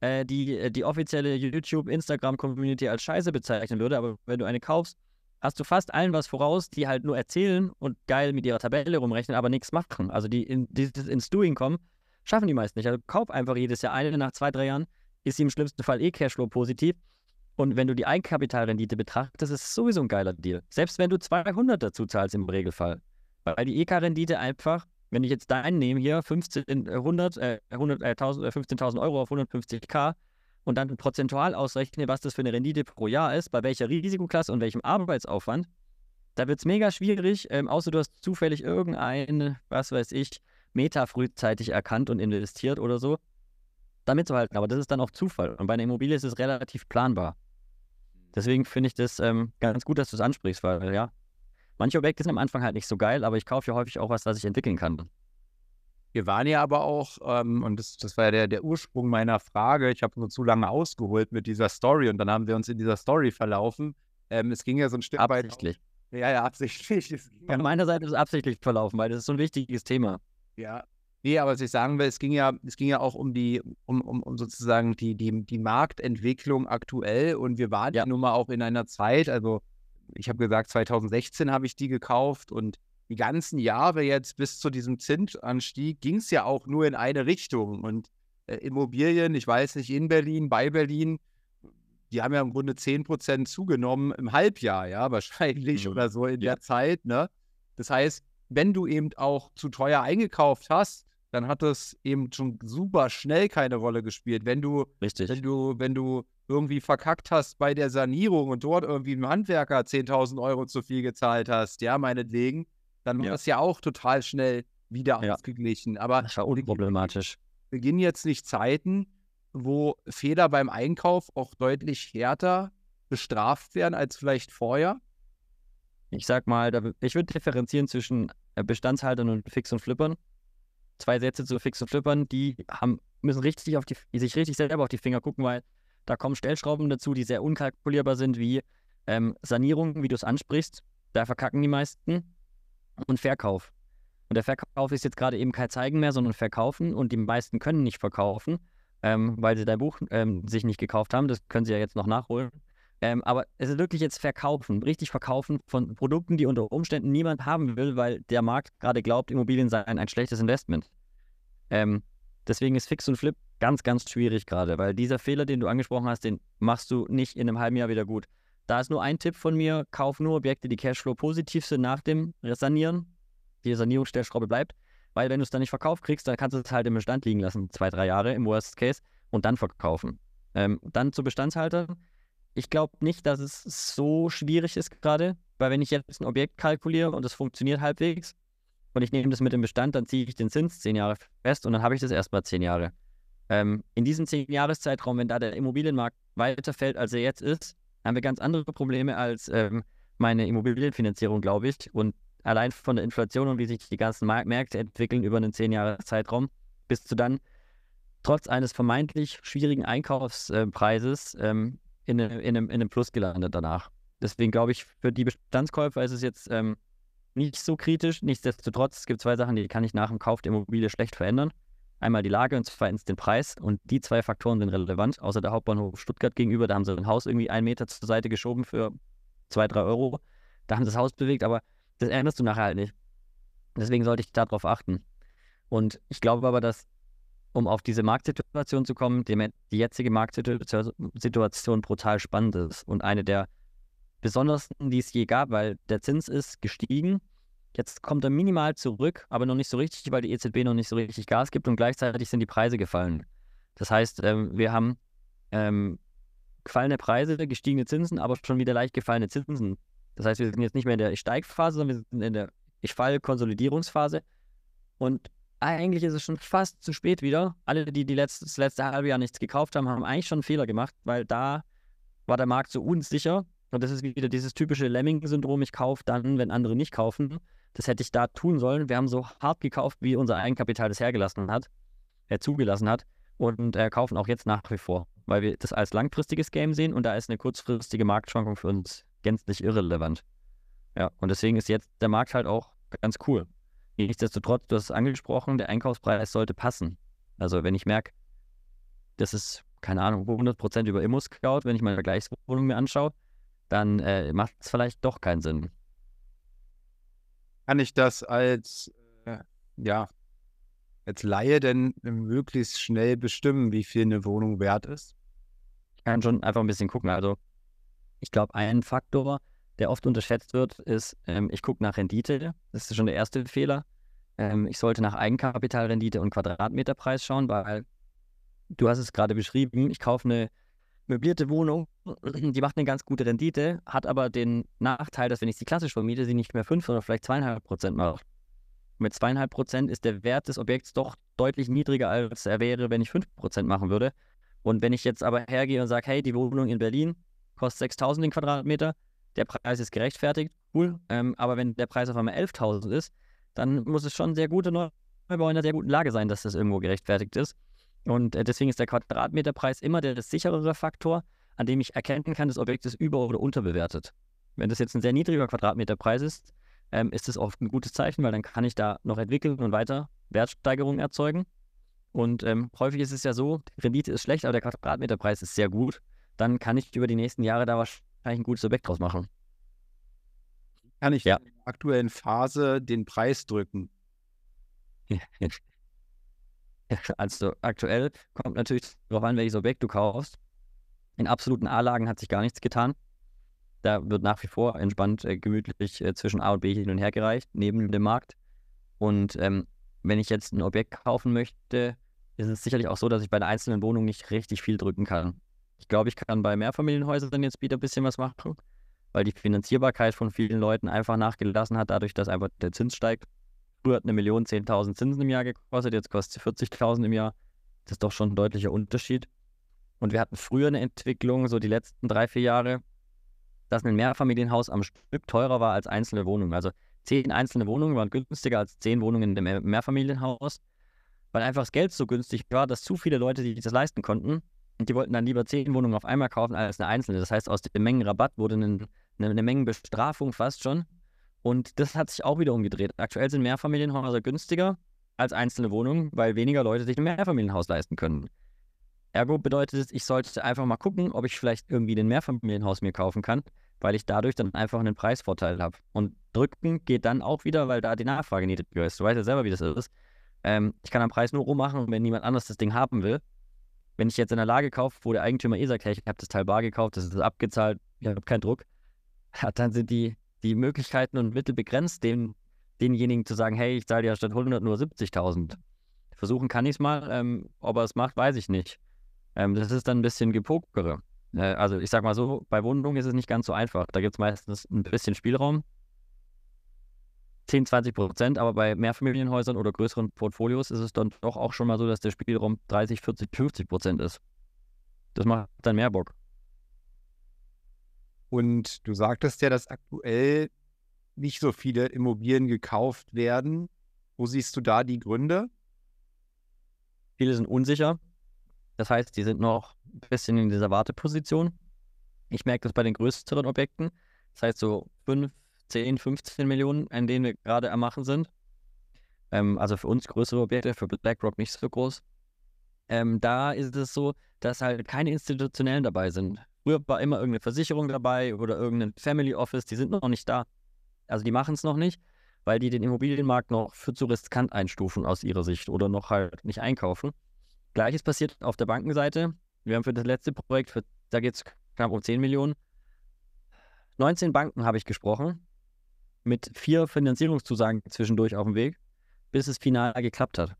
äh, die äh, die offizielle YouTube, Instagram-Community als Scheiße bezeichnen würde. Aber wenn du eine kaufst, hast du fast allen was voraus, die halt nur erzählen und geil mit ihrer Tabelle rumrechnen, aber nichts machen. Also die, in, die ins Doing kommen, schaffen die meist nicht. Also kauf einfach jedes Jahr eine, nach zwei, drei Jahren ist sie im schlimmsten Fall eh Cashflow positiv. Und wenn du die Eigenkapitalrendite betrachtest, ist es sowieso ein geiler Deal. Selbst wenn du 200 dazu zahlst im Regelfall. Weil die EK-Rendite einfach, wenn ich jetzt deinen nehme hier, 15, äh, 100, äh, 100, äh, 1000, äh, 15.000 Euro auf 150k und dann prozentual ausrechne, was das für eine Rendite pro Jahr ist, bei welcher Risikoklasse und welchem Arbeitsaufwand, da wird es mega schwierig, ähm, außer du hast zufällig irgendeine, was weiß ich, Meta frühzeitig erkannt und investiert oder so, damit zu halten. Aber das ist dann auch Zufall. Und bei einer Immobilie ist es relativ planbar. Deswegen finde ich das ähm, ganz gut, dass du es ansprichst, weil ja, manche Objekte sind am Anfang halt nicht so geil, aber ich kaufe ja häufig auch was, was ich entwickeln kann. Wir waren ja aber auch, ähm, und das, das war ja der, der Ursprung meiner Frage, ich habe nur zu lange ausgeholt mit dieser Story und dann haben wir uns in dieser Story verlaufen. Ähm, es ging ja so ein Stück weit Absichtlich. Ja, ja, absichtlich. Von meiner Seite ist es absichtlich verlaufen, weil das ist so ein wichtiges Thema. Ja. Nee, aber was ich sagen will, es ging ja, es ging ja auch um die, um, um, um sozusagen die, die, die Marktentwicklung aktuell und wir waren ja nun mal auch in einer Zeit, also ich habe gesagt, 2016 habe ich die gekauft und die ganzen Jahre jetzt bis zu diesem Zinsanstieg ging es ja auch nur in eine Richtung. Und äh, Immobilien, ich weiß nicht, in Berlin, bei Berlin, die haben ja im Grunde 10% zugenommen im Halbjahr, ja, wahrscheinlich mhm. oder so in ja. der Zeit. Ne? Das heißt, wenn du eben auch zu teuer eingekauft hast, dann hat das eben schon super schnell keine Rolle gespielt. Wenn du, Richtig. wenn du, wenn du irgendwie verkackt hast bei der Sanierung und dort irgendwie einem Handwerker 10.000 Euro zu viel gezahlt hast, ja, meinetwegen, dann war ja. das ja auch total schnell wieder ja. ausgeglichen. Aber das war unproblematisch. Beginnen jetzt nicht Zeiten, wo Fehler beim Einkauf auch deutlich härter bestraft werden als vielleicht vorher? Ich sag mal, ich würde differenzieren zwischen äh, Bestandshaltern und Fix und Flippern. Zwei Sätze zu Fix und Flippern, die haben, müssen richtig auf die, sich richtig selber auf die Finger gucken, weil da kommen Stellschrauben dazu, die sehr unkalkulierbar sind, wie ähm, Sanierung, wie du es ansprichst. Da verkacken die meisten. Und Verkauf. Und der Verkauf ist jetzt gerade eben kein Zeigen mehr, sondern Verkaufen. Und die meisten können nicht verkaufen, ähm, weil sie dein Buch ähm, sich nicht gekauft haben. Das können sie ja jetzt noch nachholen. Ähm, aber es ist wirklich jetzt Verkaufen, richtig Verkaufen von Produkten, die unter Umständen niemand haben will, weil der Markt gerade glaubt, Immobilien seien ein schlechtes Investment. Ähm, deswegen ist Fix und Flip ganz, ganz schwierig gerade, weil dieser Fehler, den du angesprochen hast, den machst du nicht in einem halben Jahr wieder gut. Da ist nur ein Tipp von mir, kauf nur Objekte, die Cashflow positiv sind nach dem Sanieren. Die Sanierungsstellschraube bleibt. Weil wenn du es dann nicht verkauft kriegst, dann kannst du es halt im Bestand liegen lassen, zwei, drei Jahre im Worst Case und dann verkaufen. Ähm, dann zu Bestandshalter. Ich glaube nicht, dass es so schwierig ist gerade, weil wenn ich jetzt ein Objekt kalkuliere und es funktioniert halbwegs und ich nehme das mit dem Bestand, dann ziehe ich den Zins zehn Jahre fest und dann habe ich das erstmal zehn Jahre. Ähm, in diesem zehn Jahreszeitraum, wenn da der Immobilienmarkt weiterfällt, als er jetzt ist, haben wir ganz andere Probleme als ähm, meine Immobilienfinanzierung, glaube ich. Und allein von der Inflation und wie sich die ganzen Mark Märkte entwickeln über einen zehn Jahre Zeitraum, bist du dann trotz eines vermeintlich schwierigen Einkaufspreises ähm, in, in, einem, in einem Plus gelandet danach. Deswegen glaube ich, für die Bestandskäufer ist es jetzt ähm, nicht so kritisch. Nichtsdestotrotz, es gibt zwei Sachen, die kann ich nach dem Kauf der Immobilie schlecht verändern. Einmal die Lage und zweitens den Preis. Und die zwei Faktoren sind relevant, außer der Hauptbahnhof Stuttgart gegenüber. Da haben sie ein Haus irgendwie einen Meter zur Seite geschoben für zwei, drei Euro. Da haben sie das Haus bewegt, aber das erinnerst du nachher halt nicht. Deswegen sollte ich darauf achten. Und ich glaube aber, dass, um auf diese Marktsituation zu kommen, die, die jetzige Marktsituation brutal spannend ist und eine der besondersten, die es je gab, weil der Zins ist gestiegen Jetzt kommt er minimal zurück, aber noch nicht so richtig, weil die EZB noch nicht so richtig Gas gibt und gleichzeitig sind die Preise gefallen. Das heißt, ähm, wir haben ähm, gefallene Preise, gestiegene Zinsen, aber schon wieder leicht gefallene Zinsen. Das heißt, wir sind jetzt nicht mehr in der steig-Phase, sondern wir sind in der Ich fall-Konsolidierungsphase. Und eigentlich ist es schon fast zu spät wieder. Alle, die, die letzte, das letzte halbe Jahr nichts gekauft haben, haben eigentlich schon einen Fehler gemacht, weil da war der Markt so unsicher. Und das ist wieder dieses typische Lemming-Syndrom, ich kaufe dann, wenn andere nicht kaufen. Das hätte ich da tun sollen. Wir haben so hart gekauft, wie unser Eigenkapital das hergelassen hat, äh, zugelassen hat und äh, kaufen auch jetzt nach wie vor, weil wir das als langfristiges Game sehen und da ist eine kurzfristige Marktschwankung für uns gänzlich irrelevant. Ja, und deswegen ist jetzt der Markt halt auch ganz cool. Nichtsdestotrotz, du hast es angesprochen, der Einkaufspreis sollte passen. Also wenn ich merke, das ist, keine Ahnung, 100% über Immo-Scout, wenn ich meine Vergleichswohnung mir anschaue, dann äh, macht es vielleicht doch keinen Sinn kann ich das als, äh, ja, als Laie denn möglichst schnell bestimmen, wie viel eine Wohnung wert ist? Ich kann schon einfach ein bisschen gucken. Also, ich glaube, ein Faktor, der oft unterschätzt wird, ist, ähm, ich gucke nach Rendite. Das ist schon der erste Fehler. Ähm, ich sollte nach Eigenkapitalrendite und Quadratmeterpreis schauen, weil du hast es gerade beschrieben, ich kaufe eine möblierte Wohnung, die macht eine ganz gute Rendite, hat aber den Nachteil, dass wenn ich sie klassisch vermiete, sie nicht mehr 5, sondern vielleicht 2,5 Prozent macht. Mit 2,5 Prozent ist der Wert des Objekts doch deutlich niedriger, als er wäre, wenn ich 5 Prozent machen würde. Und wenn ich jetzt aber hergehe und sage, hey, die Wohnung in Berlin kostet 6.000 den Quadratmeter, der Preis ist gerechtfertigt, cool. Ähm, aber wenn der Preis auf einmal 11.000 ist, dann muss es schon sehr gute Neubau in einer sehr guten Lage sein, dass das irgendwo gerechtfertigt ist. Und äh, deswegen ist der Quadratmeterpreis immer der sicherere Faktor, an dem ich erkennen kann, das Objekt ist über- oder unterbewertet. Wenn das jetzt ein sehr niedriger Quadratmeterpreis ist, ähm, ist das oft ein gutes Zeichen, weil dann kann ich da noch entwickeln und weiter Wertsteigerungen erzeugen. Und ähm, häufig ist es ja so, die Rendite ist schlecht, aber der Quadratmeterpreis ist sehr gut. Dann kann ich über die nächsten Jahre da wahrscheinlich ein gutes Objekt draus machen. Kann ich ja. in der aktuellen Phase den Preis drücken? Also aktuell kommt natürlich darauf an, welches Objekt du kaufst. In absoluten A-Lagen hat sich gar nichts getan. Da wird nach wie vor entspannt äh, gemütlich äh, zwischen A und B hin und her gereicht, neben dem Markt. Und ähm, wenn ich jetzt ein Objekt kaufen möchte, ist es sicherlich auch so, dass ich bei einer einzelnen Wohnung nicht richtig viel drücken kann. Ich glaube, ich kann bei Mehrfamilienhäusern jetzt wieder ein bisschen was machen, weil die Finanzierbarkeit von vielen Leuten einfach nachgelassen hat, dadurch, dass einfach der Zins steigt. Früher hat eine Million 10.000 Zinsen im Jahr gekostet, jetzt kostet sie 40.000 im Jahr. Das ist doch schon ein deutlicher Unterschied. Und wir hatten früher eine Entwicklung, so die letzten drei, vier Jahre, dass ein Mehrfamilienhaus am Stück teurer war als einzelne Wohnungen. Also zehn einzelne Wohnungen waren günstiger als zehn Wohnungen in einem Mehrfamilienhaus, weil einfach das Geld so günstig war, dass zu viele Leute, die das leisten konnten, und die wollten dann lieber zehn Wohnungen auf einmal kaufen als eine einzelne. Das heißt, aus dem Mengenrabatt wurde eine, eine, eine Mengenbestrafung fast schon. Und das hat sich auch wieder umgedreht. Aktuell sind Mehrfamilienhäuser günstiger als einzelne Wohnungen, weil weniger Leute sich ein Mehrfamilienhaus leisten können. Ergo bedeutet es, ich sollte einfach mal gucken, ob ich vielleicht irgendwie ein Mehrfamilienhaus mir kaufen kann, weil ich dadurch dann einfach einen Preisvorteil habe. Und drücken geht dann auch wieder, weil da die Nachfrage niedriger ist. Du weißt ja selber, wie das ist. Ähm, ich kann am Preis nur rummachen, wenn niemand anders das Ding haben will. Wenn ich jetzt in einer Lage kaufe, wo der Eigentümer eh sagt, hey, ich habe das Teil bar gekauft, das ist abgezahlt, ich habe keinen Druck, ja, dann sind die, die Möglichkeiten und Mittel begrenzt, den, denjenigen zu sagen, hey, ich zahle ja statt 100 nur 70.000. Versuchen kann ich es mal, ähm, ob er es macht, weiß ich nicht. Ähm, das ist dann ein bisschen gepokere. Äh, also ich sag mal so, bei Wohnungen ist es nicht ganz so einfach. Da gibt es meistens ein bisschen Spielraum. 10, 20 Prozent, aber bei Mehrfamilienhäusern oder größeren Portfolios ist es dann doch auch schon mal so, dass der Spielraum 30, 40, 50 Prozent ist. Das macht dann mehr Bock. Und du sagtest ja, dass aktuell nicht so viele Immobilien gekauft werden. Wo siehst du da die Gründe? Viele sind unsicher. Das heißt, die sind noch ein bisschen in dieser Warteposition. Ich merke das bei den größeren Objekten. Das heißt, so 5, 10, 15 Millionen, an denen wir gerade am Machen sind. Ähm, also für uns größere Objekte, für BlackRock nicht so groß. Ähm, da ist es so, dass halt keine institutionellen dabei sind. Früher war immer irgendeine Versicherung dabei oder irgendein Family Office, die sind noch nicht da. Also die machen es noch nicht, weil die den Immobilienmarkt noch für zu riskant einstufen aus ihrer Sicht oder noch halt nicht einkaufen. Gleiches passiert auf der Bankenseite. Wir haben für das letzte Projekt, für, da geht es knapp um 10 Millionen, 19 Banken habe ich gesprochen mit vier Finanzierungszusagen zwischendurch auf dem Weg, bis es final geklappt hat.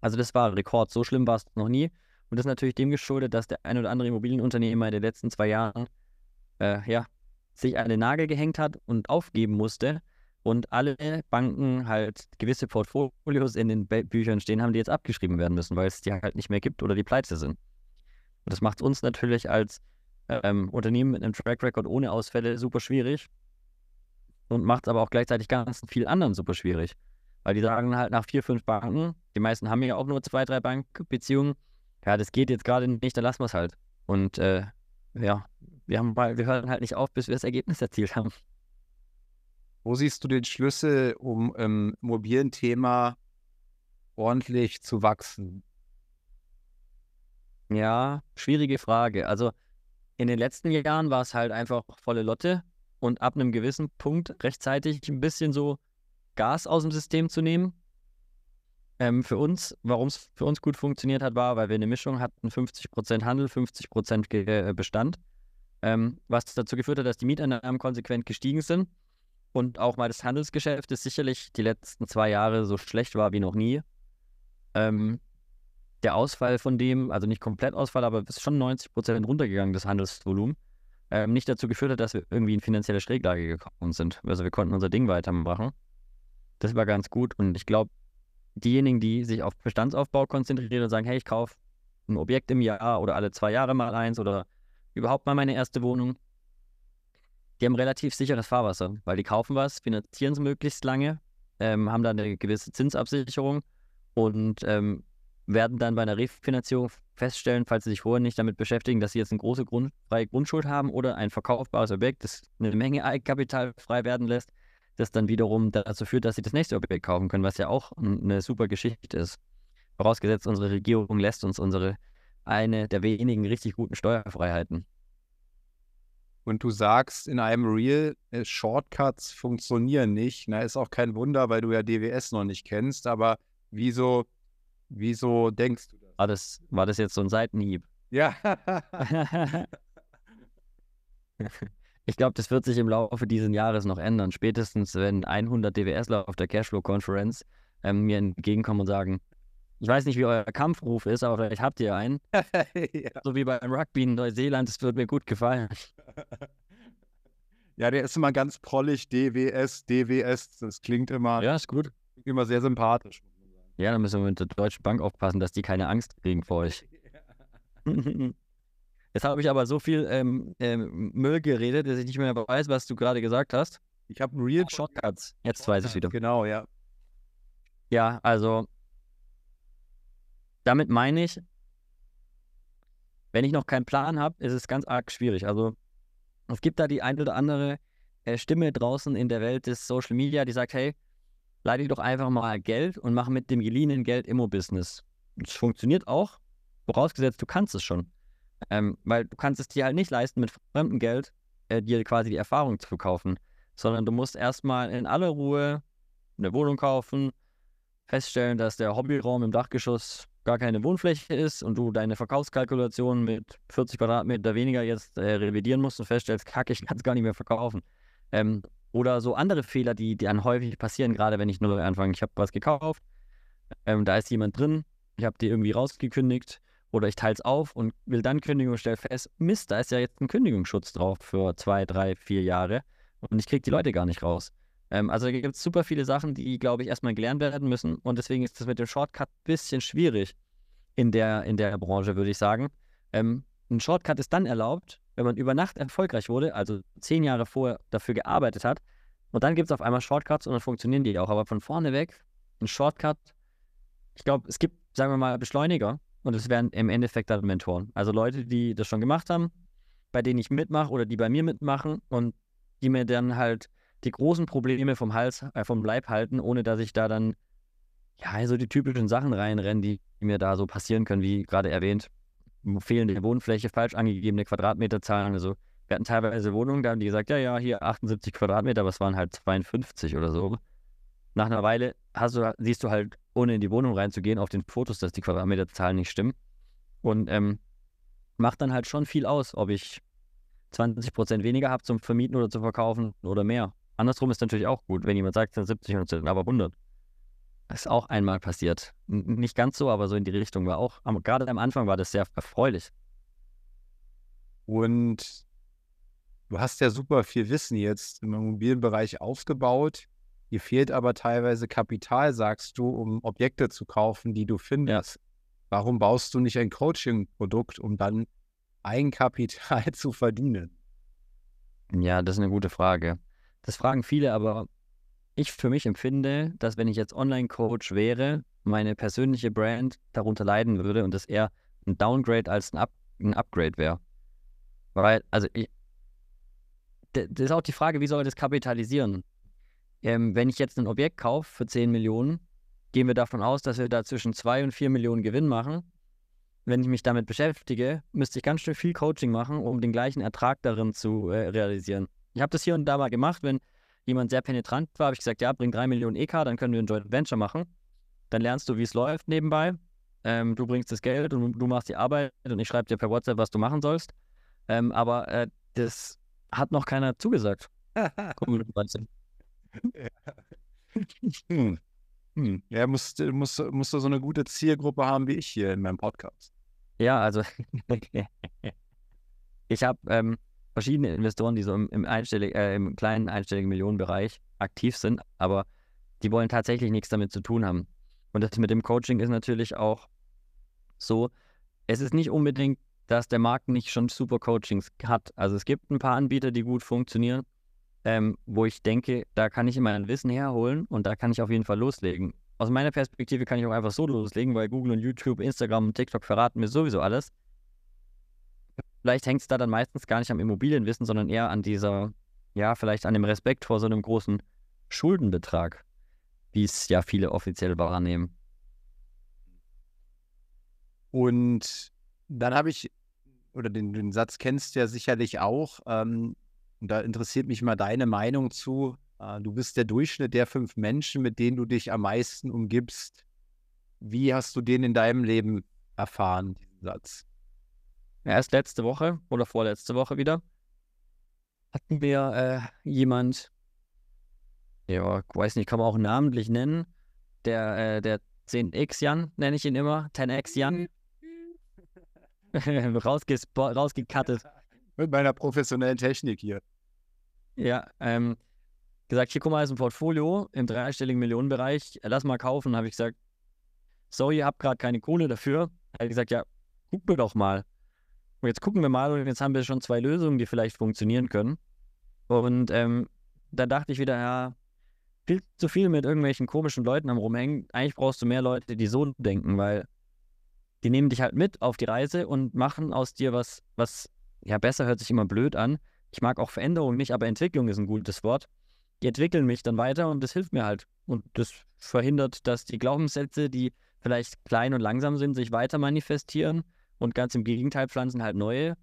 Also das war Rekord, so schlimm war es noch nie. Und das ist natürlich dem geschuldet, dass der ein oder andere Immobilienunternehmer in den letzten zwei Jahren äh, ja, sich an den Nagel gehängt hat und aufgeben musste und alle Banken halt gewisse Portfolios in den Büchern stehen haben, die jetzt abgeschrieben werden müssen, weil es die halt nicht mehr gibt oder die pleite sind. Und das macht uns natürlich als ähm, Unternehmen mit einem Track Record ohne Ausfälle super schwierig, und macht es aber auch gleichzeitig ganz viel anderen super schwierig. Weil die sagen halt nach vier, fünf Banken, die meisten haben ja auch nur zwei, drei Bankbeziehungen, ja, das geht jetzt gerade nicht, dann lassen wir es halt. Und äh, ja, wir, haben, wir hören halt nicht auf, bis wir das Ergebnis erzielt haben. Wo siehst du den Schlüssel, um im Immobilienthema ordentlich zu wachsen? Ja, schwierige Frage. Also in den letzten Jahren war es halt einfach volle Lotte und ab einem gewissen Punkt rechtzeitig ein bisschen so Gas aus dem System zu nehmen. Ähm, für uns, warum es für uns gut funktioniert hat, war, weil wir eine Mischung hatten, 50% Handel, 50% äh, Bestand, ähm, was dazu geführt hat, dass die Mieteinnahmen konsequent gestiegen sind und auch mal das Handelsgeschäft ist sicherlich die letzten zwei Jahre so schlecht war wie noch nie. Ähm, der Ausfall von dem, also nicht komplett Ausfall, aber ist schon 90% runtergegangen, das Handelsvolumen ähm, nicht dazu geführt hat, dass wir irgendwie in finanzielle Schräglage gekommen sind. Also wir konnten unser Ding weitermachen. Das war ganz gut und ich glaube, diejenigen, die sich auf Bestandsaufbau konzentrieren und sagen, hey, ich kaufe ein Objekt im Jahr oder alle zwei Jahre mal eins oder überhaupt mal meine erste Wohnung, die haben relativ sicheres Fahrwasser, weil die kaufen was, finanzieren es möglichst lange, ähm, haben dann eine gewisse Zinsabsicherung und ähm, werden dann bei einer Refinanzierung feststellen, falls sie sich vorher nicht damit beschäftigen, dass sie jetzt eine große Grund, freie Grundschuld haben oder ein verkaufbares Objekt, das eine Menge Eigenkapital frei werden lässt, das dann wiederum dazu führt, dass sie das nächste Objekt kaufen können, was ja auch eine super Geschichte ist. Vorausgesetzt, unsere Regierung lässt uns unsere eine der wenigen richtig guten Steuerfreiheiten. Und du sagst in einem Reel, äh, Shortcuts funktionieren nicht. Na, ist auch kein Wunder, weil du ja DWS noch nicht kennst, aber wieso, wieso denkst du das? War das, war das jetzt so ein Seitenhieb? Ja. ich glaube, das wird sich im Laufe dieses Jahres noch ändern. Spätestens, wenn 100 DWSler auf der Cashflow-Konferenz ähm, mir entgegenkommen und sagen, ich weiß nicht, wie euer Kampfruf ist, aber vielleicht habt ihr einen. ja. So wie beim Rugby in Neuseeland, das wird mir gut gefallen. Ja, der ist immer ganz prollig, DWS, DWS, das klingt immer, ja, ist gut. immer sehr sympathisch. Ja, dann müssen wir mit der Deutschen Bank aufpassen, dass die keine Angst kriegen vor euch. Jetzt habe ich aber so viel ähm, ähm, Müll geredet, dass ich nicht mehr weiß, was du gerade gesagt hast. Ich habe Real Shortcuts. Jetzt weiß ich wieder. Genau, ja. Ja, also damit meine ich, wenn ich noch keinen Plan habe, ist es ganz arg schwierig. Also es gibt da die ein oder andere äh, Stimme draußen in der Welt des Social Media, die sagt, hey, leite doch einfach mal Geld und mach mit dem geliehenen Geld Immo-Business. Das funktioniert auch, vorausgesetzt, du kannst es schon. Ähm, weil du kannst es dir halt nicht leisten, mit fremdem Geld äh, dir quasi die Erfahrung zu verkaufen, sondern du musst erstmal in aller Ruhe eine Wohnung kaufen, feststellen, dass der Hobbyraum im Dachgeschoss gar keine Wohnfläche ist und du deine Verkaufskalkulation mit 40 Quadratmeter weniger jetzt äh, revidieren musst und feststellst, kacke, ich kann es gar nicht mehr verkaufen. Ähm, oder so andere Fehler, die, die dann häufig passieren, gerade wenn ich neu anfange. Ich habe was gekauft, ähm, da ist jemand drin, ich habe die irgendwie rausgekündigt oder ich teile es auf und will dann kündigen und stelle fest, Mist, da ist ja jetzt ein Kündigungsschutz drauf für zwei, drei, vier Jahre und ich kriege die Leute gar nicht raus. Ähm, also da gibt es super viele Sachen, die, glaube ich, erstmal gelernt werden müssen. Und deswegen ist das mit dem Shortcut ein bisschen schwierig in der, in der Branche, würde ich sagen. Ähm, ein Shortcut ist dann erlaubt, wenn man über Nacht erfolgreich wurde, also zehn Jahre vorher dafür gearbeitet hat. Und dann gibt es auf einmal Shortcuts und dann funktionieren die auch. Aber von vorne weg, ein Shortcut, ich glaube, es gibt, sagen wir mal, Beschleuniger und es werden im Endeffekt dann Mentoren. Also Leute, die das schon gemacht haben, bei denen ich mitmache oder die bei mir mitmachen und die mir dann halt die großen Probleme vom Hals, äh, vom Leib halten, ohne dass ich da dann ja so die typischen Sachen reinrenne, die mir da so passieren können, wie gerade erwähnt. Fehlende Wohnfläche, falsch angegebene Quadratmeterzahlen. Also wir hatten teilweise Wohnungen, da haben die gesagt, ja, ja, hier 78 Quadratmeter, aber es waren halt 52 oder so. Nach einer Weile du, siehst du halt, ohne in die Wohnung reinzugehen, auf den Fotos, dass die Quadratmeterzahlen nicht stimmen. Und ähm, macht dann halt schon viel aus, ob ich 20 Prozent weniger habe zum Vermieten oder zu verkaufen oder mehr. Andersrum ist natürlich auch gut, wenn jemand sagt, es sind 70 und sind aber 100. Das ist auch einmal passiert. nicht ganz so, aber so in die Richtung war auch. Gerade am Anfang war das sehr erfreulich. Und du hast ja super viel Wissen jetzt im Immobilienbereich aufgebaut. Dir fehlt aber teilweise Kapital, sagst du, um Objekte zu kaufen, die du findest. Ja. Warum baust du nicht ein Coaching-Produkt, um dann Eigenkapital zu verdienen? Ja, das ist eine gute Frage. Das fragen viele, aber ich für mich empfinde, dass wenn ich jetzt Online-Coach wäre, meine persönliche Brand darunter leiden würde und das eher ein Downgrade als ein, Up ein Upgrade wäre. Weil, also ich, das ist auch die Frage, wie soll ich das kapitalisieren? Ähm, wenn ich jetzt ein Objekt kaufe für 10 Millionen, gehen wir davon aus, dass wir da zwischen 2 und 4 Millionen Gewinn machen. Wenn ich mich damit beschäftige, müsste ich ganz schön viel Coaching machen, um den gleichen Ertrag darin zu äh, realisieren. Ich habe das hier und da mal gemacht, wenn jemand sehr penetrant war, habe ich gesagt, ja, bring 3 Millionen EK, dann können wir ein Joint Venture machen. Dann lernst du, wie es läuft nebenbei. Ähm, du bringst das Geld und du machst die Arbeit und ich schreibe dir per WhatsApp, was du machen sollst. Ähm, aber äh, das hat noch keiner zugesagt. Guck, hm. Hm. Ja, musst, musst, musst du so eine gute Zielgruppe haben wie ich hier in meinem Podcast. Ja, also ich habe ähm, verschiedene Investoren, die so im, im, einstellig, äh, im kleinen einstelligen Millionenbereich aktiv sind, aber die wollen tatsächlich nichts damit zu tun haben. Und das mit dem Coaching ist natürlich auch so, es ist nicht unbedingt, dass der Markt nicht schon super Coachings hat. Also es gibt ein paar Anbieter, die gut funktionieren, ähm, wo ich denke, da kann ich immer ein Wissen herholen und da kann ich auf jeden Fall loslegen. aus meiner Perspektive kann ich auch einfach so loslegen, weil Google und YouTube, Instagram und TikTok verraten mir sowieso alles. Vielleicht hängt es da dann meistens gar nicht am Immobilienwissen, sondern eher an dieser, ja, vielleicht an dem Respekt vor so einem großen Schuldenbetrag, wie es ja viele offiziell wahrnehmen. Und dann habe ich, oder den, den, Satz kennst du ja sicherlich auch, ähm, da interessiert mich mal deine Meinung zu. Äh, du bist der Durchschnitt der fünf Menschen, mit denen du dich am meisten umgibst. Wie hast du den in deinem Leben erfahren, diesen Satz? Erst letzte Woche oder vorletzte Woche wieder hatten wir äh, jemand, ja, weiß nicht, kann man auch namentlich nennen, der, äh, der 10x Jan, nenne ich ihn immer, 10x Jan, rausgekattet. Mit meiner professionellen Technik hier. Ja, ähm, gesagt, hier guck mal, ist ein Portfolio im dreistelligen Millionenbereich, lass mal kaufen. Habe ich gesagt, sorry, ihr habt gerade keine Kohle dafür. Er hat gesagt, ja, guck mir doch mal. Und jetzt gucken wir mal und jetzt haben wir schon zwei Lösungen, die vielleicht funktionieren können. Und ähm, da dachte ich wieder, ja, viel zu viel mit irgendwelchen komischen Leuten am Rumhängen. Eigentlich brauchst du mehr Leute, die so denken, weil die nehmen dich halt mit auf die Reise und machen aus dir was, was, ja, besser hört sich immer blöd an. Ich mag auch Veränderung nicht, aber Entwicklung ist ein gutes Wort. Die entwickeln mich dann weiter und das hilft mir halt. Und das verhindert, dass die Glaubenssätze, die vielleicht klein und langsam sind, sich weiter manifestieren und ganz im Gegenteil pflanzen halt neue,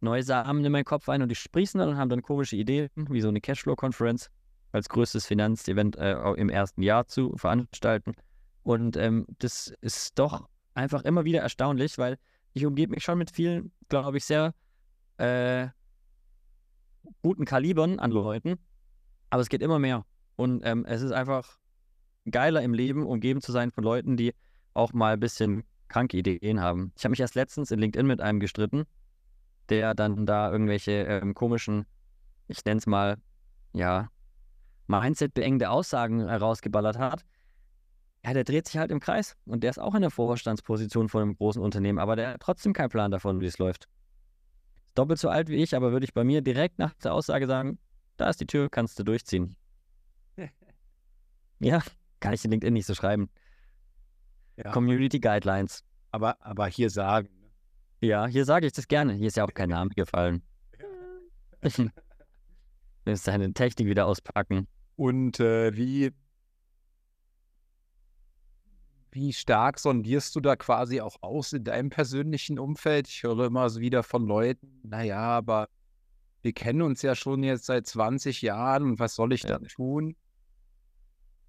neue Samen in meinen Kopf ein und die sprießen dann und haben dann komische Ideen, wie so eine Cashflow-Conference als größtes Finanzevent äh, im ersten Jahr zu veranstalten. Und ähm, das ist doch einfach immer wieder erstaunlich, weil ich umgebe mich schon mit vielen, glaube ich, sehr äh, guten Kalibern an Leuten, aber es geht immer mehr. Und ähm, es ist einfach geiler im Leben, umgeben zu sein von Leuten, die auch mal ein bisschen kranke Ideen haben. Ich habe mich erst letztens in LinkedIn mit einem gestritten, der dann da irgendwelche ähm, komischen, ich nenne es mal, ja, Mindset-beengende Aussagen herausgeballert hat ja, der dreht sich halt im Kreis und der ist auch in der Vorstandsposition von einem großen Unternehmen, aber der hat trotzdem keinen Plan davon, wie es läuft. Doppelt so alt wie ich, aber würde ich bei mir direkt nach der Aussage sagen, da ist die Tür, kannst du durchziehen. ja, kann ich in LinkedIn nicht so schreiben. Ja. Community Guidelines. Aber, aber hier sagen. Ne? Ja, hier sage ich das gerne. Hier ist ja auch kein Name gefallen. Du musst deine Technik wieder auspacken. Und äh, wie, wie stark sondierst du da quasi auch aus in deinem persönlichen Umfeld? Ich höre immer so wieder von Leuten, naja, aber wir kennen uns ja schon jetzt seit 20 Jahren und was soll ich ja. dann tun?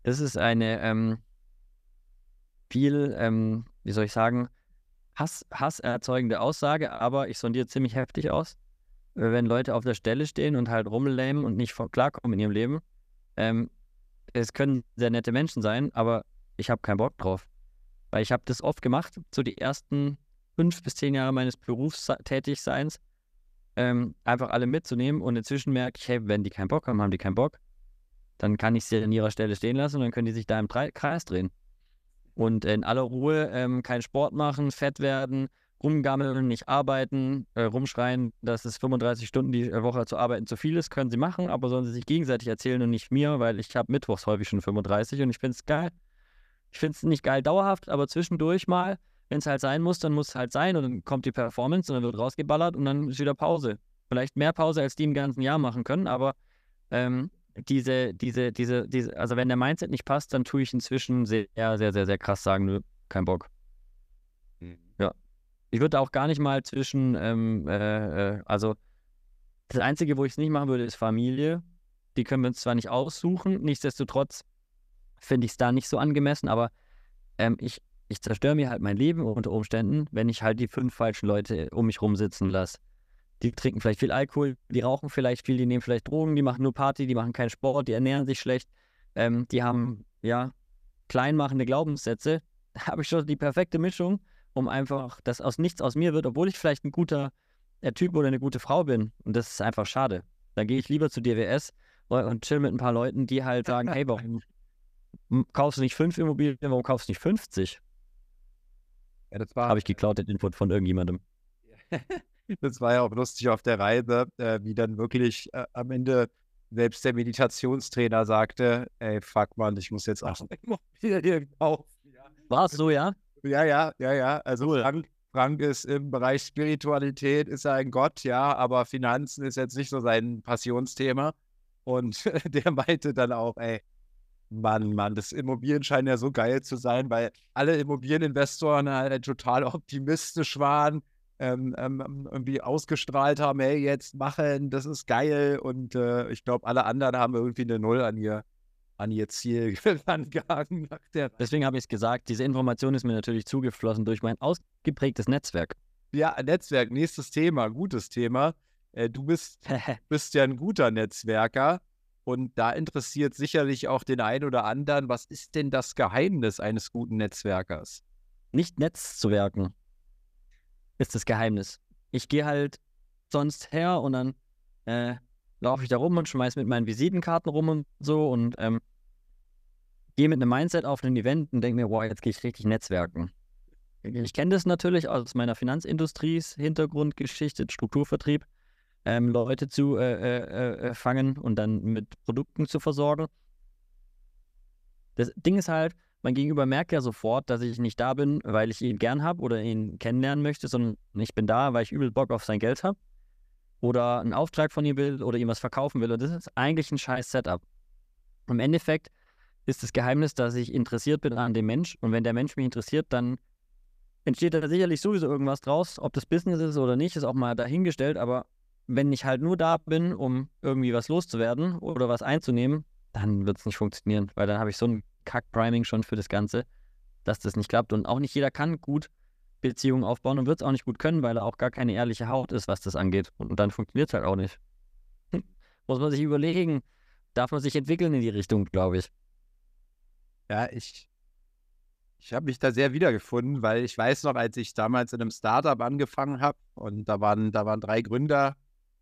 Das ist eine ähm, viel, ähm, wie soll ich sagen, Hass, hasserzeugende Aussage, aber ich sondiere ziemlich heftig aus. Wenn Leute auf der Stelle stehen und halt rumlähmen und nicht klarkommen in ihrem Leben, ähm, es können sehr nette Menschen sein, aber ich habe keinen Bock drauf. Weil ich habe das oft gemacht, so die ersten fünf bis zehn Jahre meines Berufstätigseins, ähm, einfach alle mitzunehmen und inzwischen merke ich, hey, wenn die keinen Bock haben, haben die keinen Bock, dann kann ich sie an ihrer Stelle stehen lassen und dann können die sich da im Kreis drehen. Und in aller Ruhe ähm, keinen Sport machen, fett werden, rumgammeln, nicht arbeiten, äh, rumschreien, dass es 35 Stunden die Woche zu arbeiten zu viel ist, können sie machen, aber sollen sie sich gegenseitig erzählen und nicht mir, weil ich habe mittwochs häufig schon 35 und ich finde es geil. Ich finde es nicht geil dauerhaft, aber zwischendurch mal, wenn es halt sein muss, dann muss es halt sein und dann kommt die Performance und dann wird rausgeballert und dann ist wieder Pause. Vielleicht mehr Pause, als die im ganzen Jahr machen können, aber ähm, diese, diese, diese, diese, also wenn der Mindset nicht passt, dann tue ich inzwischen sehr, sehr, sehr, sehr krass sagen, nö, kein Bock. Mhm. Ja. Ich würde auch gar nicht mal zwischen, ähm, äh, äh, also das Einzige, wo ich es nicht machen würde, ist Familie. Die können wir uns zwar nicht aussuchen, nichtsdestotrotz finde ich es da nicht so angemessen, aber ähm, ich, ich zerstöre mir halt mein Leben unter Umständen, wenn ich halt die fünf falschen Leute um mich rumsitzen lasse. Die trinken vielleicht viel Alkohol, die rauchen vielleicht viel, die nehmen vielleicht Drogen, die machen nur Party, die machen keinen Sport, die ernähren sich schlecht, ähm, die haben, ja, kleinmachende Glaubenssätze. Da habe ich schon die perfekte Mischung, um einfach, dass aus nichts aus mir wird, obwohl ich vielleicht ein guter äh, Typ oder eine gute Frau bin. Und das ist einfach schade. Dann gehe ich lieber zu DWS und chill mit ein paar Leuten, die halt sagen, hey, warum, kaufst du nicht fünf Immobilien, warum kaufst du nicht 50? Ja, das war. Habe ich geklaut, den Input von irgendjemandem. das war ja auch lustig auf der Reise, äh, wie dann wirklich äh, am Ende selbst der Meditationstrainer sagte, ey, fuck man, ich muss jetzt auch Immobilien kaufen. War es so, ja? Ja, ja, ja, ja. Also cool. Frank, Frank ist im Bereich Spiritualität, ist er ein Gott, ja, aber Finanzen ist jetzt nicht so sein Passionsthema. Und der meinte dann auch, ey, Mann, Mann, das Immobilien scheint ja so geil zu sein, weil alle Immobilieninvestoren halt total optimistisch waren, ähm, ähm, irgendwie ausgestrahlt haben, hey, jetzt machen, das ist geil. Und äh, ich glaube, alle anderen haben irgendwie eine Null an ihr, an ihr Ziel angehangen. Deswegen habe ich es gesagt, diese Information ist mir natürlich zugeflossen durch mein ausgeprägtes Netzwerk. Ja, Netzwerk, nächstes Thema, gutes Thema. Äh, du bist, bist ja ein guter Netzwerker. Und da interessiert sicherlich auch den einen oder anderen, was ist denn das Geheimnis eines guten Netzwerkers? Nicht Netz zu werken ist das Geheimnis. Ich gehe halt sonst her und dann äh, laufe ich da rum und schmeiße mit meinen Visitenkarten rum und so und ähm, gehe mit einem Mindset auf ein Event und denke mir, wow, jetzt gehe ich richtig netzwerken. Ich kenne das natürlich aus meiner Finanzindustries Hintergrundgeschichte, Strukturvertrieb, ähm, Leute zu äh, äh, äh, fangen und dann mit Produkten zu versorgen. Das Ding ist halt, mein Gegenüber merkt ja sofort, dass ich nicht da bin, weil ich ihn gern habe oder ihn kennenlernen möchte, sondern ich bin da, weil ich übel Bock auf sein Geld habe oder einen Auftrag von ihm will oder ihm was verkaufen will. Und das ist eigentlich ein scheiß Setup. Im Endeffekt ist das Geheimnis, dass ich interessiert bin an dem Mensch. Und wenn der Mensch mich interessiert, dann entsteht da sicherlich sowieso irgendwas draus. Ob das Business ist oder nicht, ist auch mal dahingestellt. Aber wenn ich halt nur da bin, um irgendwie was loszuwerden oder was einzunehmen, dann wird es nicht funktionieren, weil dann habe ich so ein Kack-Priming schon für das Ganze, dass das nicht klappt. Und auch nicht jeder kann gut Beziehungen aufbauen und wird es auch nicht gut können, weil er auch gar keine ehrliche Haut ist, was das angeht. Und dann funktioniert es halt auch nicht. Muss man sich überlegen, darf man sich entwickeln in die Richtung, glaube ich. Ja, ich, ich habe mich da sehr wiedergefunden, weil ich weiß noch, als ich damals in einem Startup angefangen habe und da waren, da waren drei Gründer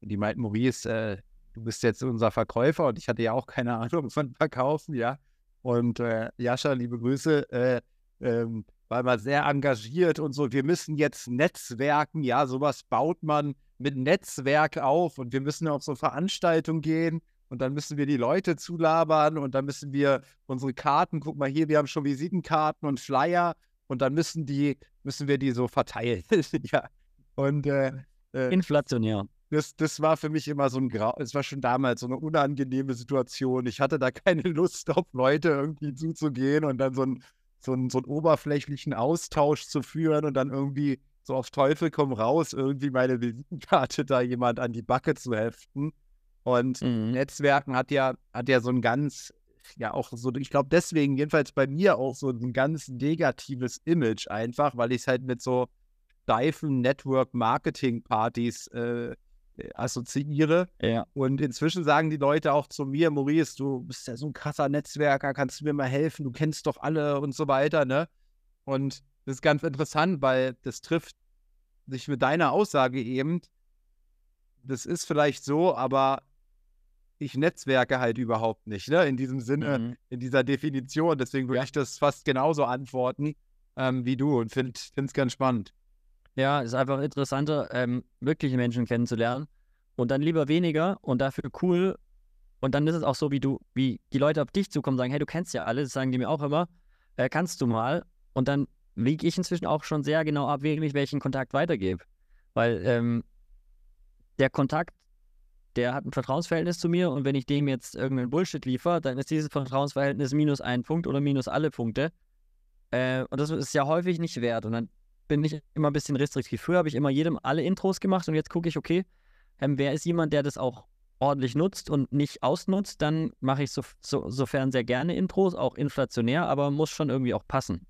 und die meinten, Maurice, äh, du bist jetzt unser Verkäufer und ich hatte ja auch keine Ahnung von Verkaufen, ja. Und äh, Jascha, liebe Grüße, äh, ähm, war mal sehr engagiert und so. Wir müssen jetzt Netzwerken, ja, sowas baut man mit Netzwerk auf und wir müssen auf so Veranstaltungen gehen und dann müssen wir die Leute zulabern und dann müssen wir unsere Karten, guck mal hier, wir haben schon Visitenkarten und Flyer und dann müssen die, müssen wir die so verteilen. ja. Und äh, äh, inflationär das, das war für mich immer so ein Grau, es war schon damals so eine unangenehme Situation. Ich hatte da keine Lust auf Leute irgendwie zuzugehen und dann so, ein, so, ein, so einen oberflächlichen Austausch zu führen und dann irgendwie so auf Teufel komm raus, irgendwie meine Visitenkarte da jemand an die Backe zu heften. Und mhm. Netzwerken hat ja, hat ja so ein ganz, ja auch so, ich glaube deswegen jedenfalls bei mir auch so ein ganz negatives Image einfach, weil ich es halt mit so steifen Network-Marketing-Partys äh, assoziiere. Ja. Und inzwischen sagen die Leute auch zu mir, Maurice, du bist ja so ein krasser Netzwerker, kannst du mir mal helfen, du kennst doch alle und so weiter, ne? Und das ist ganz interessant, weil das trifft sich mit deiner Aussage eben. Das ist vielleicht so, aber ich netzwerke halt überhaupt nicht, ne? In diesem Sinne, mhm. in dieser Definition. Deswegen würde ja. ich das fast genauso antworten ähm, wie du und finde es ganz spannend. Ja, ist einfach interessanter, ähm, wirkliche Menschen kennenzulernen und dann lieber weniger und dafür cool. Und dann ist es auch so, wie du, wie die Leute auf dich zukommen, sagen, hey, du kennst ja alle, das sagen die mir auch immer, äh, kannst du mal. Und dann wiege ich inzwischen auch schon sehr genau ab, wem ich welchen Kontakt weitergebe. Weil ähm, der Kontakt, der hat ein Vertrauensverhältnis zu mir und wenn ich dem jetzt irgendeinen Bullshit liefere, dann ist dieses Vertrauensverhältnis minus ein Punkt oder minus alle Punkte. Äh, und das ist ja häufig nicht wert. Und dann bin ich immer ein bisschen restriktiv. Früher habe ich immer jedem alle Intros gemacht und jetzt gucke ich, okay, ähm, wer ist jemand, der das auch ordentlich nutzt und nicht ausnutzt, dann mache ich so, so, sofern sehr gerne Intros, auch inflationär, aber muss schon irgendwie auch passen.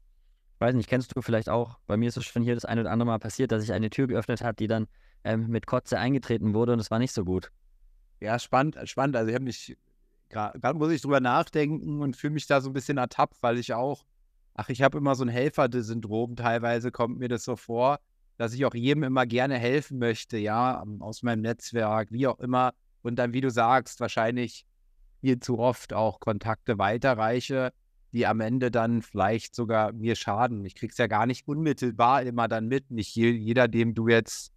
Weiß nicht, kennst du vielleicht auch, bei mir ist es schon hier das eine oder andere Mal passiert, dass ich eine Tür geöffnet habe, die dann ähm, mit Kotze eingetreten wurde und es war nicht so gut. Ja, spannend, spannend. Also ich habe mich, gerade muss ich drüber nachdenken und fühle mich da so ein bisschen ertappt, weil ich auch ach, ich habe immer so ein Helfer-Syndrom, teilweise kommt mir das so vor, dass ich auch jedem immer gerne helfen möchte, ja, aus meinem Netzwerk, wie auch immer. Und dann, wie du sagst, wahrscheinlich viel zu oft auch Kontakte weiterreiche, die am Ende dann vielleicht sogar mir schaden. Ich krieg's ja gar nicht unmittelbar immer dann mit. Nicht jeder, dem du jetzt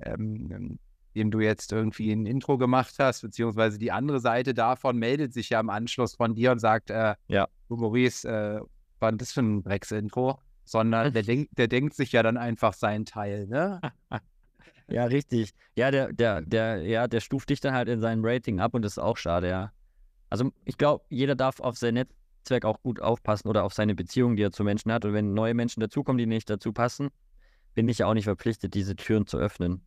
ähm, dem du jetzt irgendwie ein Intro gemacht hast, beziehungsweise die andere Seite davon meldet sich ja im Anschluss von dir und sagt, äh, ja, du Maurice, äh, war das für ein Drecks-Intro? Sondern der, denk, der denkt sich ja dann einfach seinen Teil, ne? ja, richtig. Ja, der, der, der, ja, der stuft dich dann halt in seinem Rating ab und das ist auch schade, ja. Also ich glaube, jeder darf auf sein Netzwerk auch gut aufpassen oder auf seine Beziehung, die er zu Menschen hat. Und wenn neue Menschen dazukommen, die nicht dazu passen, bin ich ja auch nicht verpflichtet, diese Türen zu öffnen.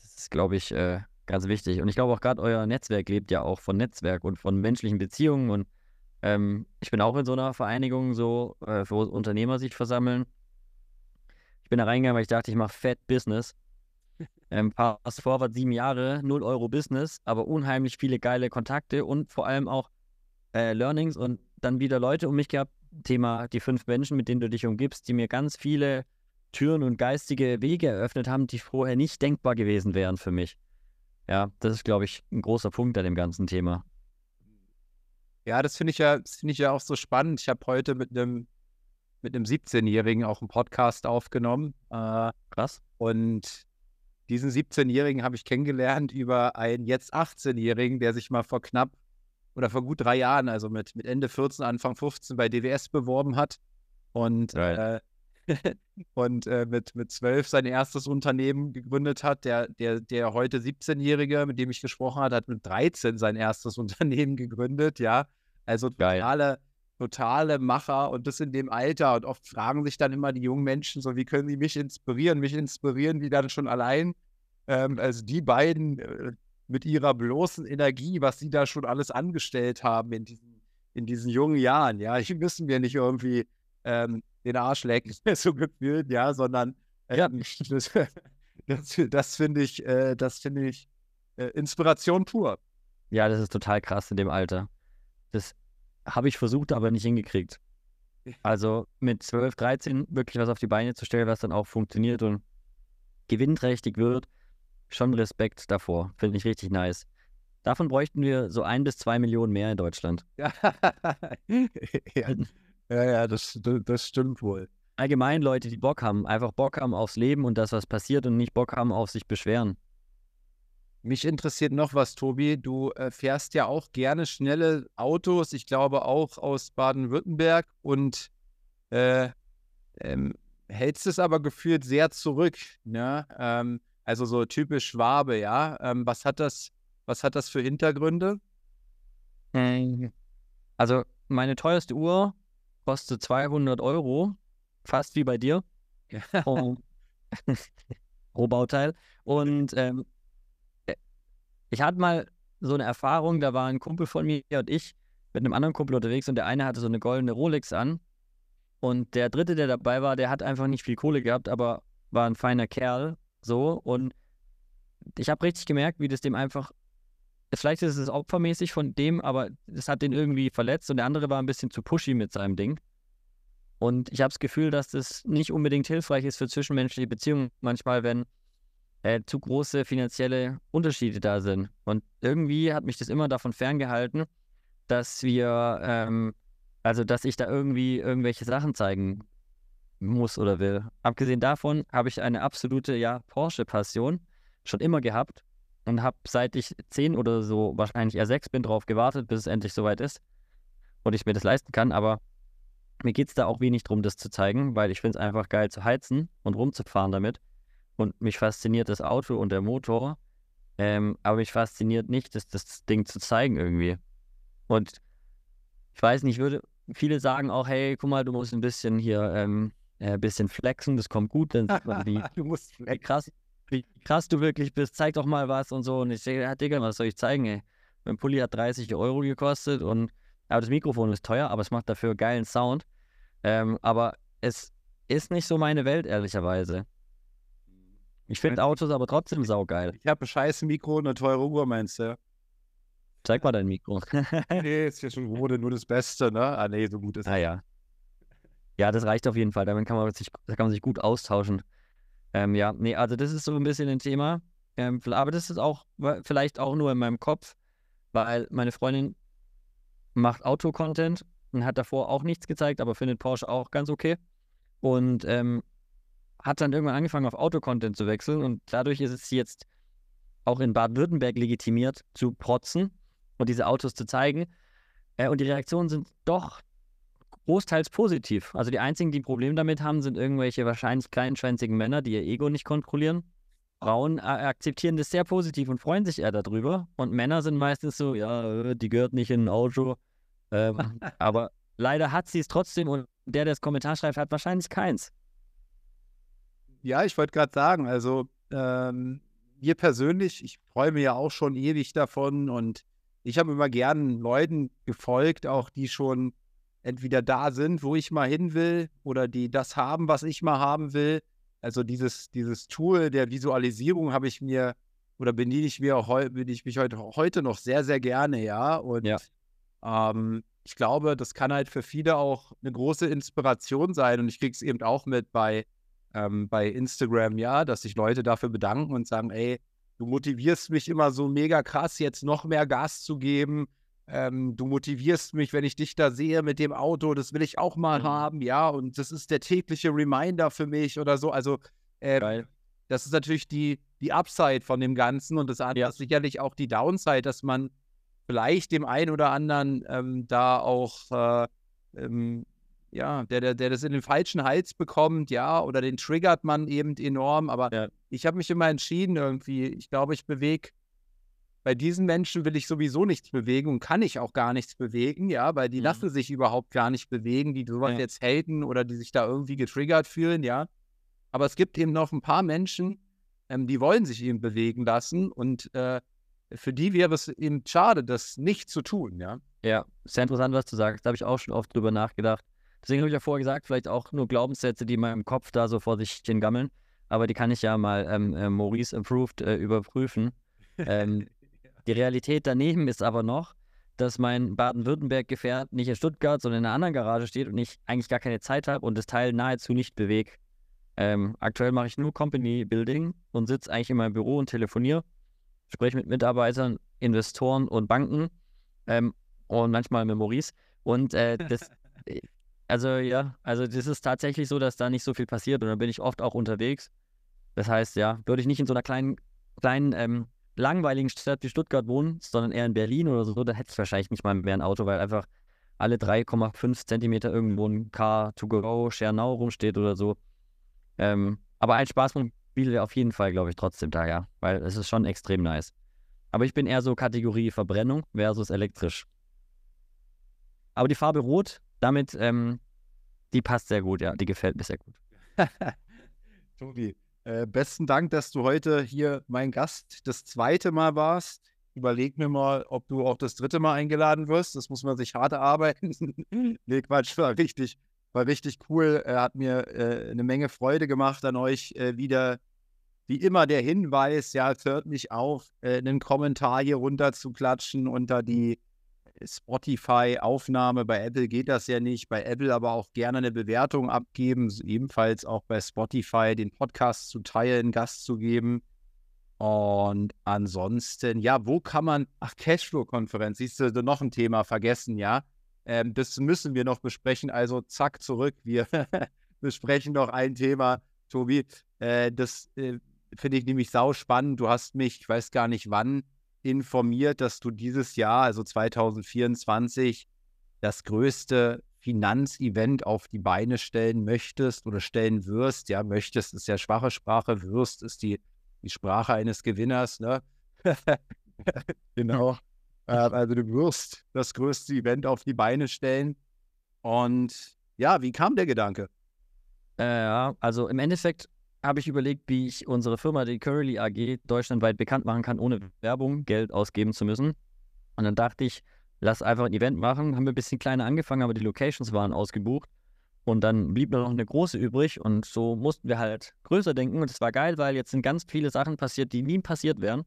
Das ist, glaube ich, äh, ganz wichtig. Und ich glaube auch gerade euer Netzwerk lebt ja auch von Netzwerk und von menschlichen Beziehungen. Und ähm, ich bin auch in so einer Vereinigung, so, äh, wo Unternehmer sich versammeln. Ich bin da reingegangen, weil ich dachte, ich mache Fat Business. Ähm, Fast Forward sieben Jahre, 0 Euro Business, aber unheimlich viele geile Kontakte und vor allem auch äh, Learnings und dann wieder Leute um mich gehabt. Thema die fünf Menschen, mit denen du dich umgibst, die mir ganz viele Türen und geistige Wege eröffnet haben, die vorher nicht denkbar gewesen wären für mich. Ja, das ist, glaube ich, ein großer Punkt an dem ganzen Thema. Ja, das finde ich ja, finde ich ja auch so spannend. Ich habe heute mit einem mit einem 17-Jährigen auch einen Podcast aufgenommen. Äh, Krass. Und diesen 17-Jährigen habe ich kennengelernt über einen jetzt 18-Jährigen, der sich mal vor knapp oder vor gut drei Jahren, also mit, mit Ende 14, Anfang 15 bei DWS beworben hat. Und, äh, und äh, mit, mit 12 sein erstes Unternehmen gegründet hat. Der, der, der heute 17-Jährige, mit dem ich gesprochen habe, hat mit 13 sein erstes Unternehmen gegründet, ja. Also totale, totale Macher und das in dem Alter. Und oft fragen sich dann immer die jungen Menschen so, wie können sie mich inspirieren? Mich inspirieren die dann schon allein. Ähm, also die beiden äh, mit ihrer bloßen Energie, was sie da schon alles angestellt haben in diesen, in diesen jungen Jahren. Ja, die müssen wir nicht irgendwie ähm, den Arsch lecken, so gefühlt, ja, sondern äh, ja. das, das, das finde ich, äh, das finde ich äh, Inspiration pur. Ja, das ist total krass in dem Alter. Das habe ich versucht, aber nicht hingekriegt. Also mit 12, 13 wirklich was auf die Beine zu stellen, was dann auch funktioniert und gewinnträchtig wird, schon Respekt davor. Finde ich richtig nice. Davon bräuchten wir so ein bis zwei Millionen mehr in Deutschland. ja, ja, ja das, das stimmt wohl. Allgemein Leute, die Bock haben, einfach Bock haben aufs Leben und das, was passiert und nicht Bock haben auf sich beschweren. Mich interessiert noch was, Tobi. Du äh, fährst ja auch gerne schnelle Autos, ich glaube auch aus Baden-Württemberg und äh, ähm, hältst es aber gefühlt sehr zurück. Ne? Ähm, also so typisch Schwabe, ja. Ähm, was hat das, was hat das für Hintergründe? Ähm, also meine teuerste Uhr kostet 200 Euro, fast wie bei dir. Oh. Rohbauteil. Und ähm, ich hatte mal so eine Erfahrung, da war ein Kumpel von mir und ich mit einem anderen Kumpel unterwegs und der eine hatte so eine goldene Rolex an und der dritte, der dabei war, der hat einfach nicht viel Kohle gehabt, aber war ein feiner Kerl, so und ich habe richtig gemerkt, wie das dem einfach vielleicht ist es opfermäßig von dem, aber es hat den irgendwie verletzt und der andere war ein bisschen zu pushy mit seinem Ding. Und ich habe das Gefühl, dass das nicht unbedingt hilfreich ist für zwischenmenschliche Beziehungen manchmal, wenn äh, zu große finanzielle Unterschiede da sind. Und irgendwie hat mich das immer davon ferngehalten, dass wir, ähm, also dass ich da irgendwie irgendwelche Sachen zeigen muss oder will. Abgesehen davon habe ich eine absolute, ja, Porsche-Passion schon immer gehabt und habe seit ich zehn oder so, wahrscheinlich eher sechs bin, drauf gewartet, bis es endlich soweit ist und ich mir das leisten kann. Aber mir geht es da auch wenig darum, das zu zeigen, weil ich finde es einfach geil zu heizen und rumzufahren damit. Und mich fasziniert das Auto und der Motor. Ähm, aber mich fasziniert nicht, das, das Ding zu zeigen irgendwie. Und ich weiß nicht, würde viele sagen auch, hey, guck mal, du musst ein bisschen hier ähm, ein äh, bisschen flexen, das kommt gut, dann sieht man, wie, du musst wie, krass, wie krass du wirklich bist, zeig doch mal was und so. Und ich sage, ja, Digga, was soll ich zeigen, ey? Mein Pulli hat 30 Euro gekostet und aber das Mikrofon ist teuer, aber es macht dafür geilen Sound. Ähm, aber es ist nicht so meine Welt, ehrlicherweise. Ich finde Autos aber trotzdem saugeil. Ich habe ein scheiß Mikro und eine teure Uhr, meinst du? Zeig mal dein Mikro. nee, ist ja schon wurde nur das Beste, ne? Ah, nee, so gut ist es. Ah, ja. Ja, das reicht auf jeden Fall. Damit kann man sich, da kann man sich gut austauschen. Ähm, ja, nee, also das ist so ein bisschen ein Thema. Ähm, aber das ist auch vielleicht auch nur in meinem Kopf, weil meine Freundin macht Auto-Content und hat davor auch nichts gezeigt, aber findet Porsche auch ganz okay. Und ähm, hat dann irgendwann angefangen, auf Auto-Content zu wechseln und dadurch ist es jetzt auch in Baden-Württemberg legitimiert, zu protzen und diese Autos zu zeigen. Äh, und die Reaktionen sind doch großteils positiv. Also die einzigen, die ein Problem damit haben, sind irgendwelche wahrscheinlich kleinschwänzigen Männer, die ihr Ego nicht kontrollieren. Frauen äh, akzeptieren das sehr positiv und freuen sich eher darüber. Und Männer sind meistens so, ja, äh, die gehört nicht in ein Auto. Ähm, aber leider hat sie es trotzdem und der, der das Kommentar schreibt, hat wahrscheinlich keins. Ja, ich wollte gerade sagen, also ähm, mir persönlich, ich träume ja auch schon ewig davon und ich habe immer gern Leuten gefolgt, auch die schon entweder da sind, wo ich mal hin will, oder die das haben, was ich mal haben will. Also dieses, dieses Tool der Visualisierung habe ich mir oder bediene ich mir auch bin ich mich heute, heute noch sehr, sehr gerne, ja. Und ja. Ähm, ich glaube, das kann halt für viele auch eine große Inspiration sein. Und ich kriege es eben auch mit bei, ähm, bei Instagram, ja, dass sich Leute dafür bedanken und sagen, ey, du motivierst mich immer so mega krass, jetzt noch mehr Gas zu geben ähm, du motivierst mich, wenn ich dich da sehe mit dem Auto, das will ich auch mal mhm. haben, ja, und das ist der tägliche Reminder für mich oder so. Also, äh, das ist natürlich die, die Upside von dem Ganzen und das andere ja. ist sicherlich auch die Downside, dass man vielleicht dem einen oder anderen ähm, da auch, äh, ähm, ja, der, der, der das in den falschen Hals bekommt, ja, oder den triggert man eben enorm. Aber ja. ich habe mich immer entschieden, irgendwie, ich glaube, ich bewege bei diesen Menschen will ich sowieso nichts bewegen und kann ich auch gar nichts bewegen, ja, weil die mhm. lassen sich überhaupt gar nicht bewegen, die sowas ja. jetzt haten oder die sich da irgendwie getriggert fühlen, ja. Aber es gibt eben noch ein paar Menschen, ähm, die wollen sich eben bewegen lassen und äh, für die wäre es eben schade, das nicht zu tun, ja. Ja, sehr interessant, was du sagst. Da habe ich auch schon oft drüber nachgedacht. Deswegen habe ich ja vorher gesagt, vielleicht auch nur Glaubenssätze, die in meinem Kopf da so vor sich hin gammeln. Aber die kann ich ja mal ähm, äh, Maurice Approved äh, überprüfen. Ähm, Die Realität daneben ist aber noch, dass mein Baden-Württemberg-Gefährt nicht in Stuttgart, sondern in einer anderen Garage steht und ich eigentlich gar keine Zeit habe und das Teil nahezu nicht bewege. Ähm, aktuell mache ich nur Company Building und sitze eigentlich in meinem Büro und telefoniere, spreche mit Mitarbeitern, Investoren und Banken ähm, und manchmal mit Maurice. Und äh, das, äh, also ja, also das ist tatsächlich so, dass da nicht so viel passiert und dann bin ich oft auch unterwegs. Das heißt, ja, würde ich nicht in so einer kleinen, kleinen ähm, langweiligen Stadt wie Stuttgart wohnen, sondern eher in Berlin oder so, da hätte ich wahrscheinlich nicht mal mehr ein Auto, weil einfach alle 3,5 Zentimeter irgendwo ein Car2Go Schernau rumsteht oder so. Ähm, aber ein Spaßmobil wäre auf jeden Fall, glaube ich, trotzdem da, ja, weil es ist schon extrem nice. Aber ich bin eher so Kategorie Verbrennung versus elektrisch. Aber die Farbe Rot, damit, ähm, die passt sehr gut, ja, die gefällt mir sehr gut. Tobi, äh, besten Dank, dass du heute hier mein Gast das zweite Mal warst. Überleg mir mal, ob du auch das dritte Mal eingeladen wirst. Das muss man sich hart erarbeiten. nee, Quatsch, war richtig, war richtig cool. Er hat mir äh, eine Menge Freude gemacht an euch. Äh, wieder, wie immer, der Hinweis, ja, hört mich auf, äh, einen Kommentar hier runter zu klatschen unter die Spotify-Aufnahme. Bei Apple geht das ja nicht. Bei Apple aber auch gerne eine Bewertung abgeben. Ebenfalls auch bei Spotify den Podcast zu teilen, Gast zu geben. Und ansonsten, ja, wo kann man, ach, Cashflow-Konferenz, siehst du, noch ein Thema vergessen, ja. Ähm, das müssen wir noch besprechen. Also zack, zurück. Wir besprechen noch ein Thema, Tobi. Äh, das äh, finde ich nämlich sau spannend. Du hast mich, ich weiß gar nicht wann, informiert, dass du dieses Jahr, also 2024, das größte Finanzevent auf die Beine stellen möchtest oder stellen wirst. Ja, möchtest ist ja schwache Sprache, wirst ist die, die Sprache eines Gewinners. Ne? genau. also du wirst das größte Event auf die Beine stellen. Und ja, wie kam der Gedanke? Äh, also im Endeffekt habe ich überlegt, wie ich unsere Firma, die Curly AG, deutschlandweit bekannt machen kann, ohne Werbung Geld ausgeben zu müssen. Und dann dachte ich, lass einfach ein Event machen. Haben wir ein bisschen kleiner angefangen, aber die Locations waren ausgebucht. Und dann blieb nur noch eine große übrig und so mussten wir halt größer denken. Und es war geil, weil jetzt sind ganz viele Sachen passiert, die nie passiert wären.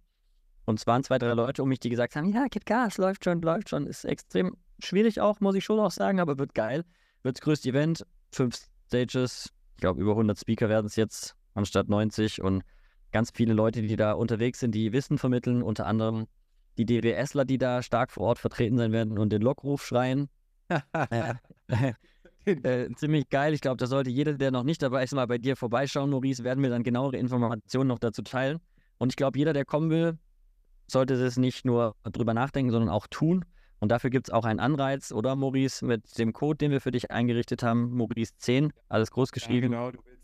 Und es waren zwei, drei Leute um mich, die gesagt haben, ja, gib Gas, läuft schon, läuft schon. Ist extrem schwierig auch, muss ich schon auch sagen, aber wird geil. Wird das größte Event, fünf Stages, ich glaube über 100 Speaker werden es jetzt anstatt 90 und ganz viele Leute, die da unterwegs sind, die Wissen vermitteln, unter anderem die DWSler, die da stark vor Ort vertreten sein werden und den Lockruf schreien. äh, äh, ziemlich geil. Ich glaube, da sollte jeder, der noch nicht dabei ist, mal bei dir vorbeischauen, Maurice, werden wir dann genauere Informationen noch dazu teilen. Und ich glaube, jeder, der kommen will, sollte es nicht nur drüber nachdenken, sondern auch tun. Und dafür gibt es auch einen Anreiz, oder Maurice, mit dem Code, den wir für dich eingerichtet haben, Maurice10, alles groß geschrieben. Ja, genau, du willst,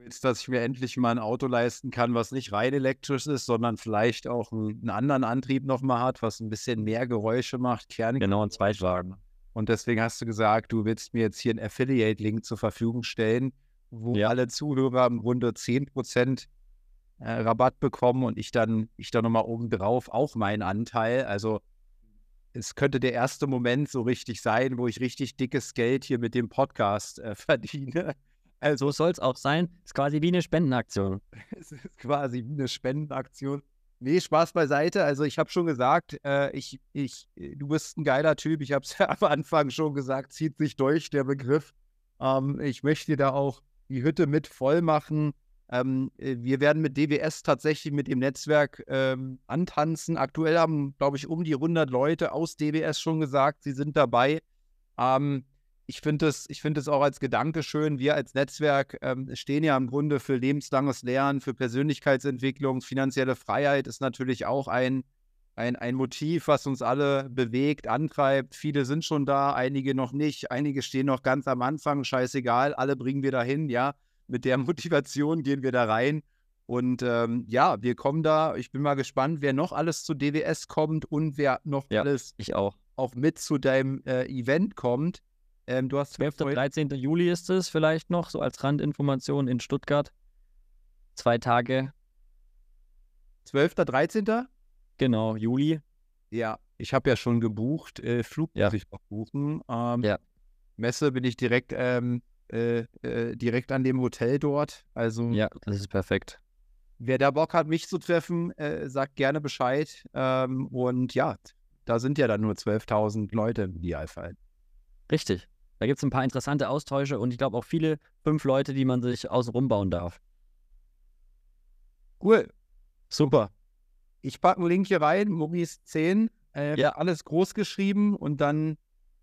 willst, dass ich mir endlich mal ein Auto leisten kann, was nicht rein elektrisch ist, sondern vielleicht auch einen, anderen Antrieb nochmal hat, was ein bisschen mehr Geräusche macht, Kern. Genau, ein Zweitwagen. Und deswegen hast du gesagt, du willst mir jetzt hier einen Affiliate-Link zur Verfügung stellen, wo ja. alle Zuhörer im Grunde 10% äh, Rabatt bekommen und ich dann, ich dann nochmal obendrauf auch meinen Anteil. Also es könnte der erste Moment so richtig sein, wo ich richtig dickes Geld hier mit dem Podcast äh, verdiene. Also so soll es auch sein. Ist quasi wie eine Spendenaktion. es ist quasi wie eine Spendenaktion. Nee, Spaß beiseite. Also ich habe schon gesagt, äh, ich, ich, du bist ein geiler Typ. Ich habe es ja am Anfang schon gesagt, zieht sich durch der Begriff. Ähm, ich möchte dir da auch die Hütte mit voll machen. Ähm, äh, wir werden mit DWS tatsächlich mit dem Netzwerk ähm, antanzen. Aktuell haben, glaube ich, um die 100 Leute aus DWS schon gesagt, sie sind dabei. Ähm, ich finde es find auch als Gedanke schön. Wir als Netzwerk ähm, stehen ja im Grunde für lebenslanges Lernen, für Persönlichkeitsentwicklung. Finanzielle Freiheit ist natürlich auch ein, ein, ein Motiv, was uns alle bewegt, antreibt. Viele sind schon da, einige noch nicht. Einige stehen noch ganz am Anfang. Scheißegal, alle bringen wir dahin, ja mit der Motivation gehen wir da rein. Und ähm, ja, wir kommen da. Ich bin mal gespannt, wer noch alles zu DWS kommt und wer noch ja, alles ich auch. auch mit zu deinem äh, Event kommt. Ähm, du hast 12. 13. Juli ist es vielleicht noch, so als Randinformation in Stuttgart. Zwei Tage. 12. 13. Genau, Juli. Ja, ich habe ja schon gebucht. Äh, Flug ja. muss ich noch buchen. Ähm, ja. Messe bin ich direkt ähm, äh, äh, direkt an dem Hotel dort. Also ja, das ist perfekt. Wer da Bock hat, mich zu treffen, äh, sagt gerne Bescheid. Ähm, und ja, da sind ja dann nur 12.000 Leute im Idealfall. Richtig. Da gibt es ein paar interessante Austausche und ich glaube auch viele fünf Leute, die man sich außenrum bauen darf. Cool. Super. Ich packe einen Link hier rein, Maurice 10. Äh, ja. Alles groß geschrieben und dann,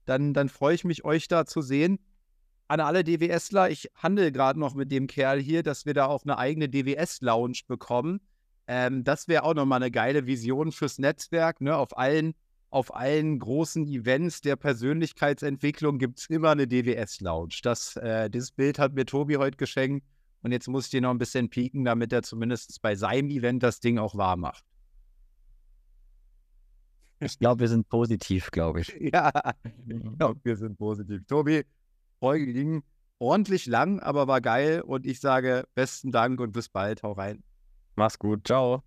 dann, dann freue ich mich, euch da zu sehen an alle DWSler, ich handle gerade noch mit dem Kerl hier, dass wir da auch eine eigene DWS-Lounge bekommen. Ähm, das wäre auch nochmal eine geile Vision fürs Netzwerk. Ne? Auf, allen, auf allen großen Events der Persönlichkeitsentwicklung gibt es immer eine DWS-Lounge. Das, äh, dieses Bild hat mir Tobi heute geschenkt. Und jetzt muss ich dir noch ein bisschen pieken, damit er zumindest bei seinem Event das Ding auch wahr macht. Ich glaube, wir sind positiv, glaube ich. Ja, ich glaube, wir sind positiv. Tobi, Folge ging ordentlich lang, aber war geil. Und ich sage besten Dank und bis bald. Hau rein. Mach's gut. Ciao.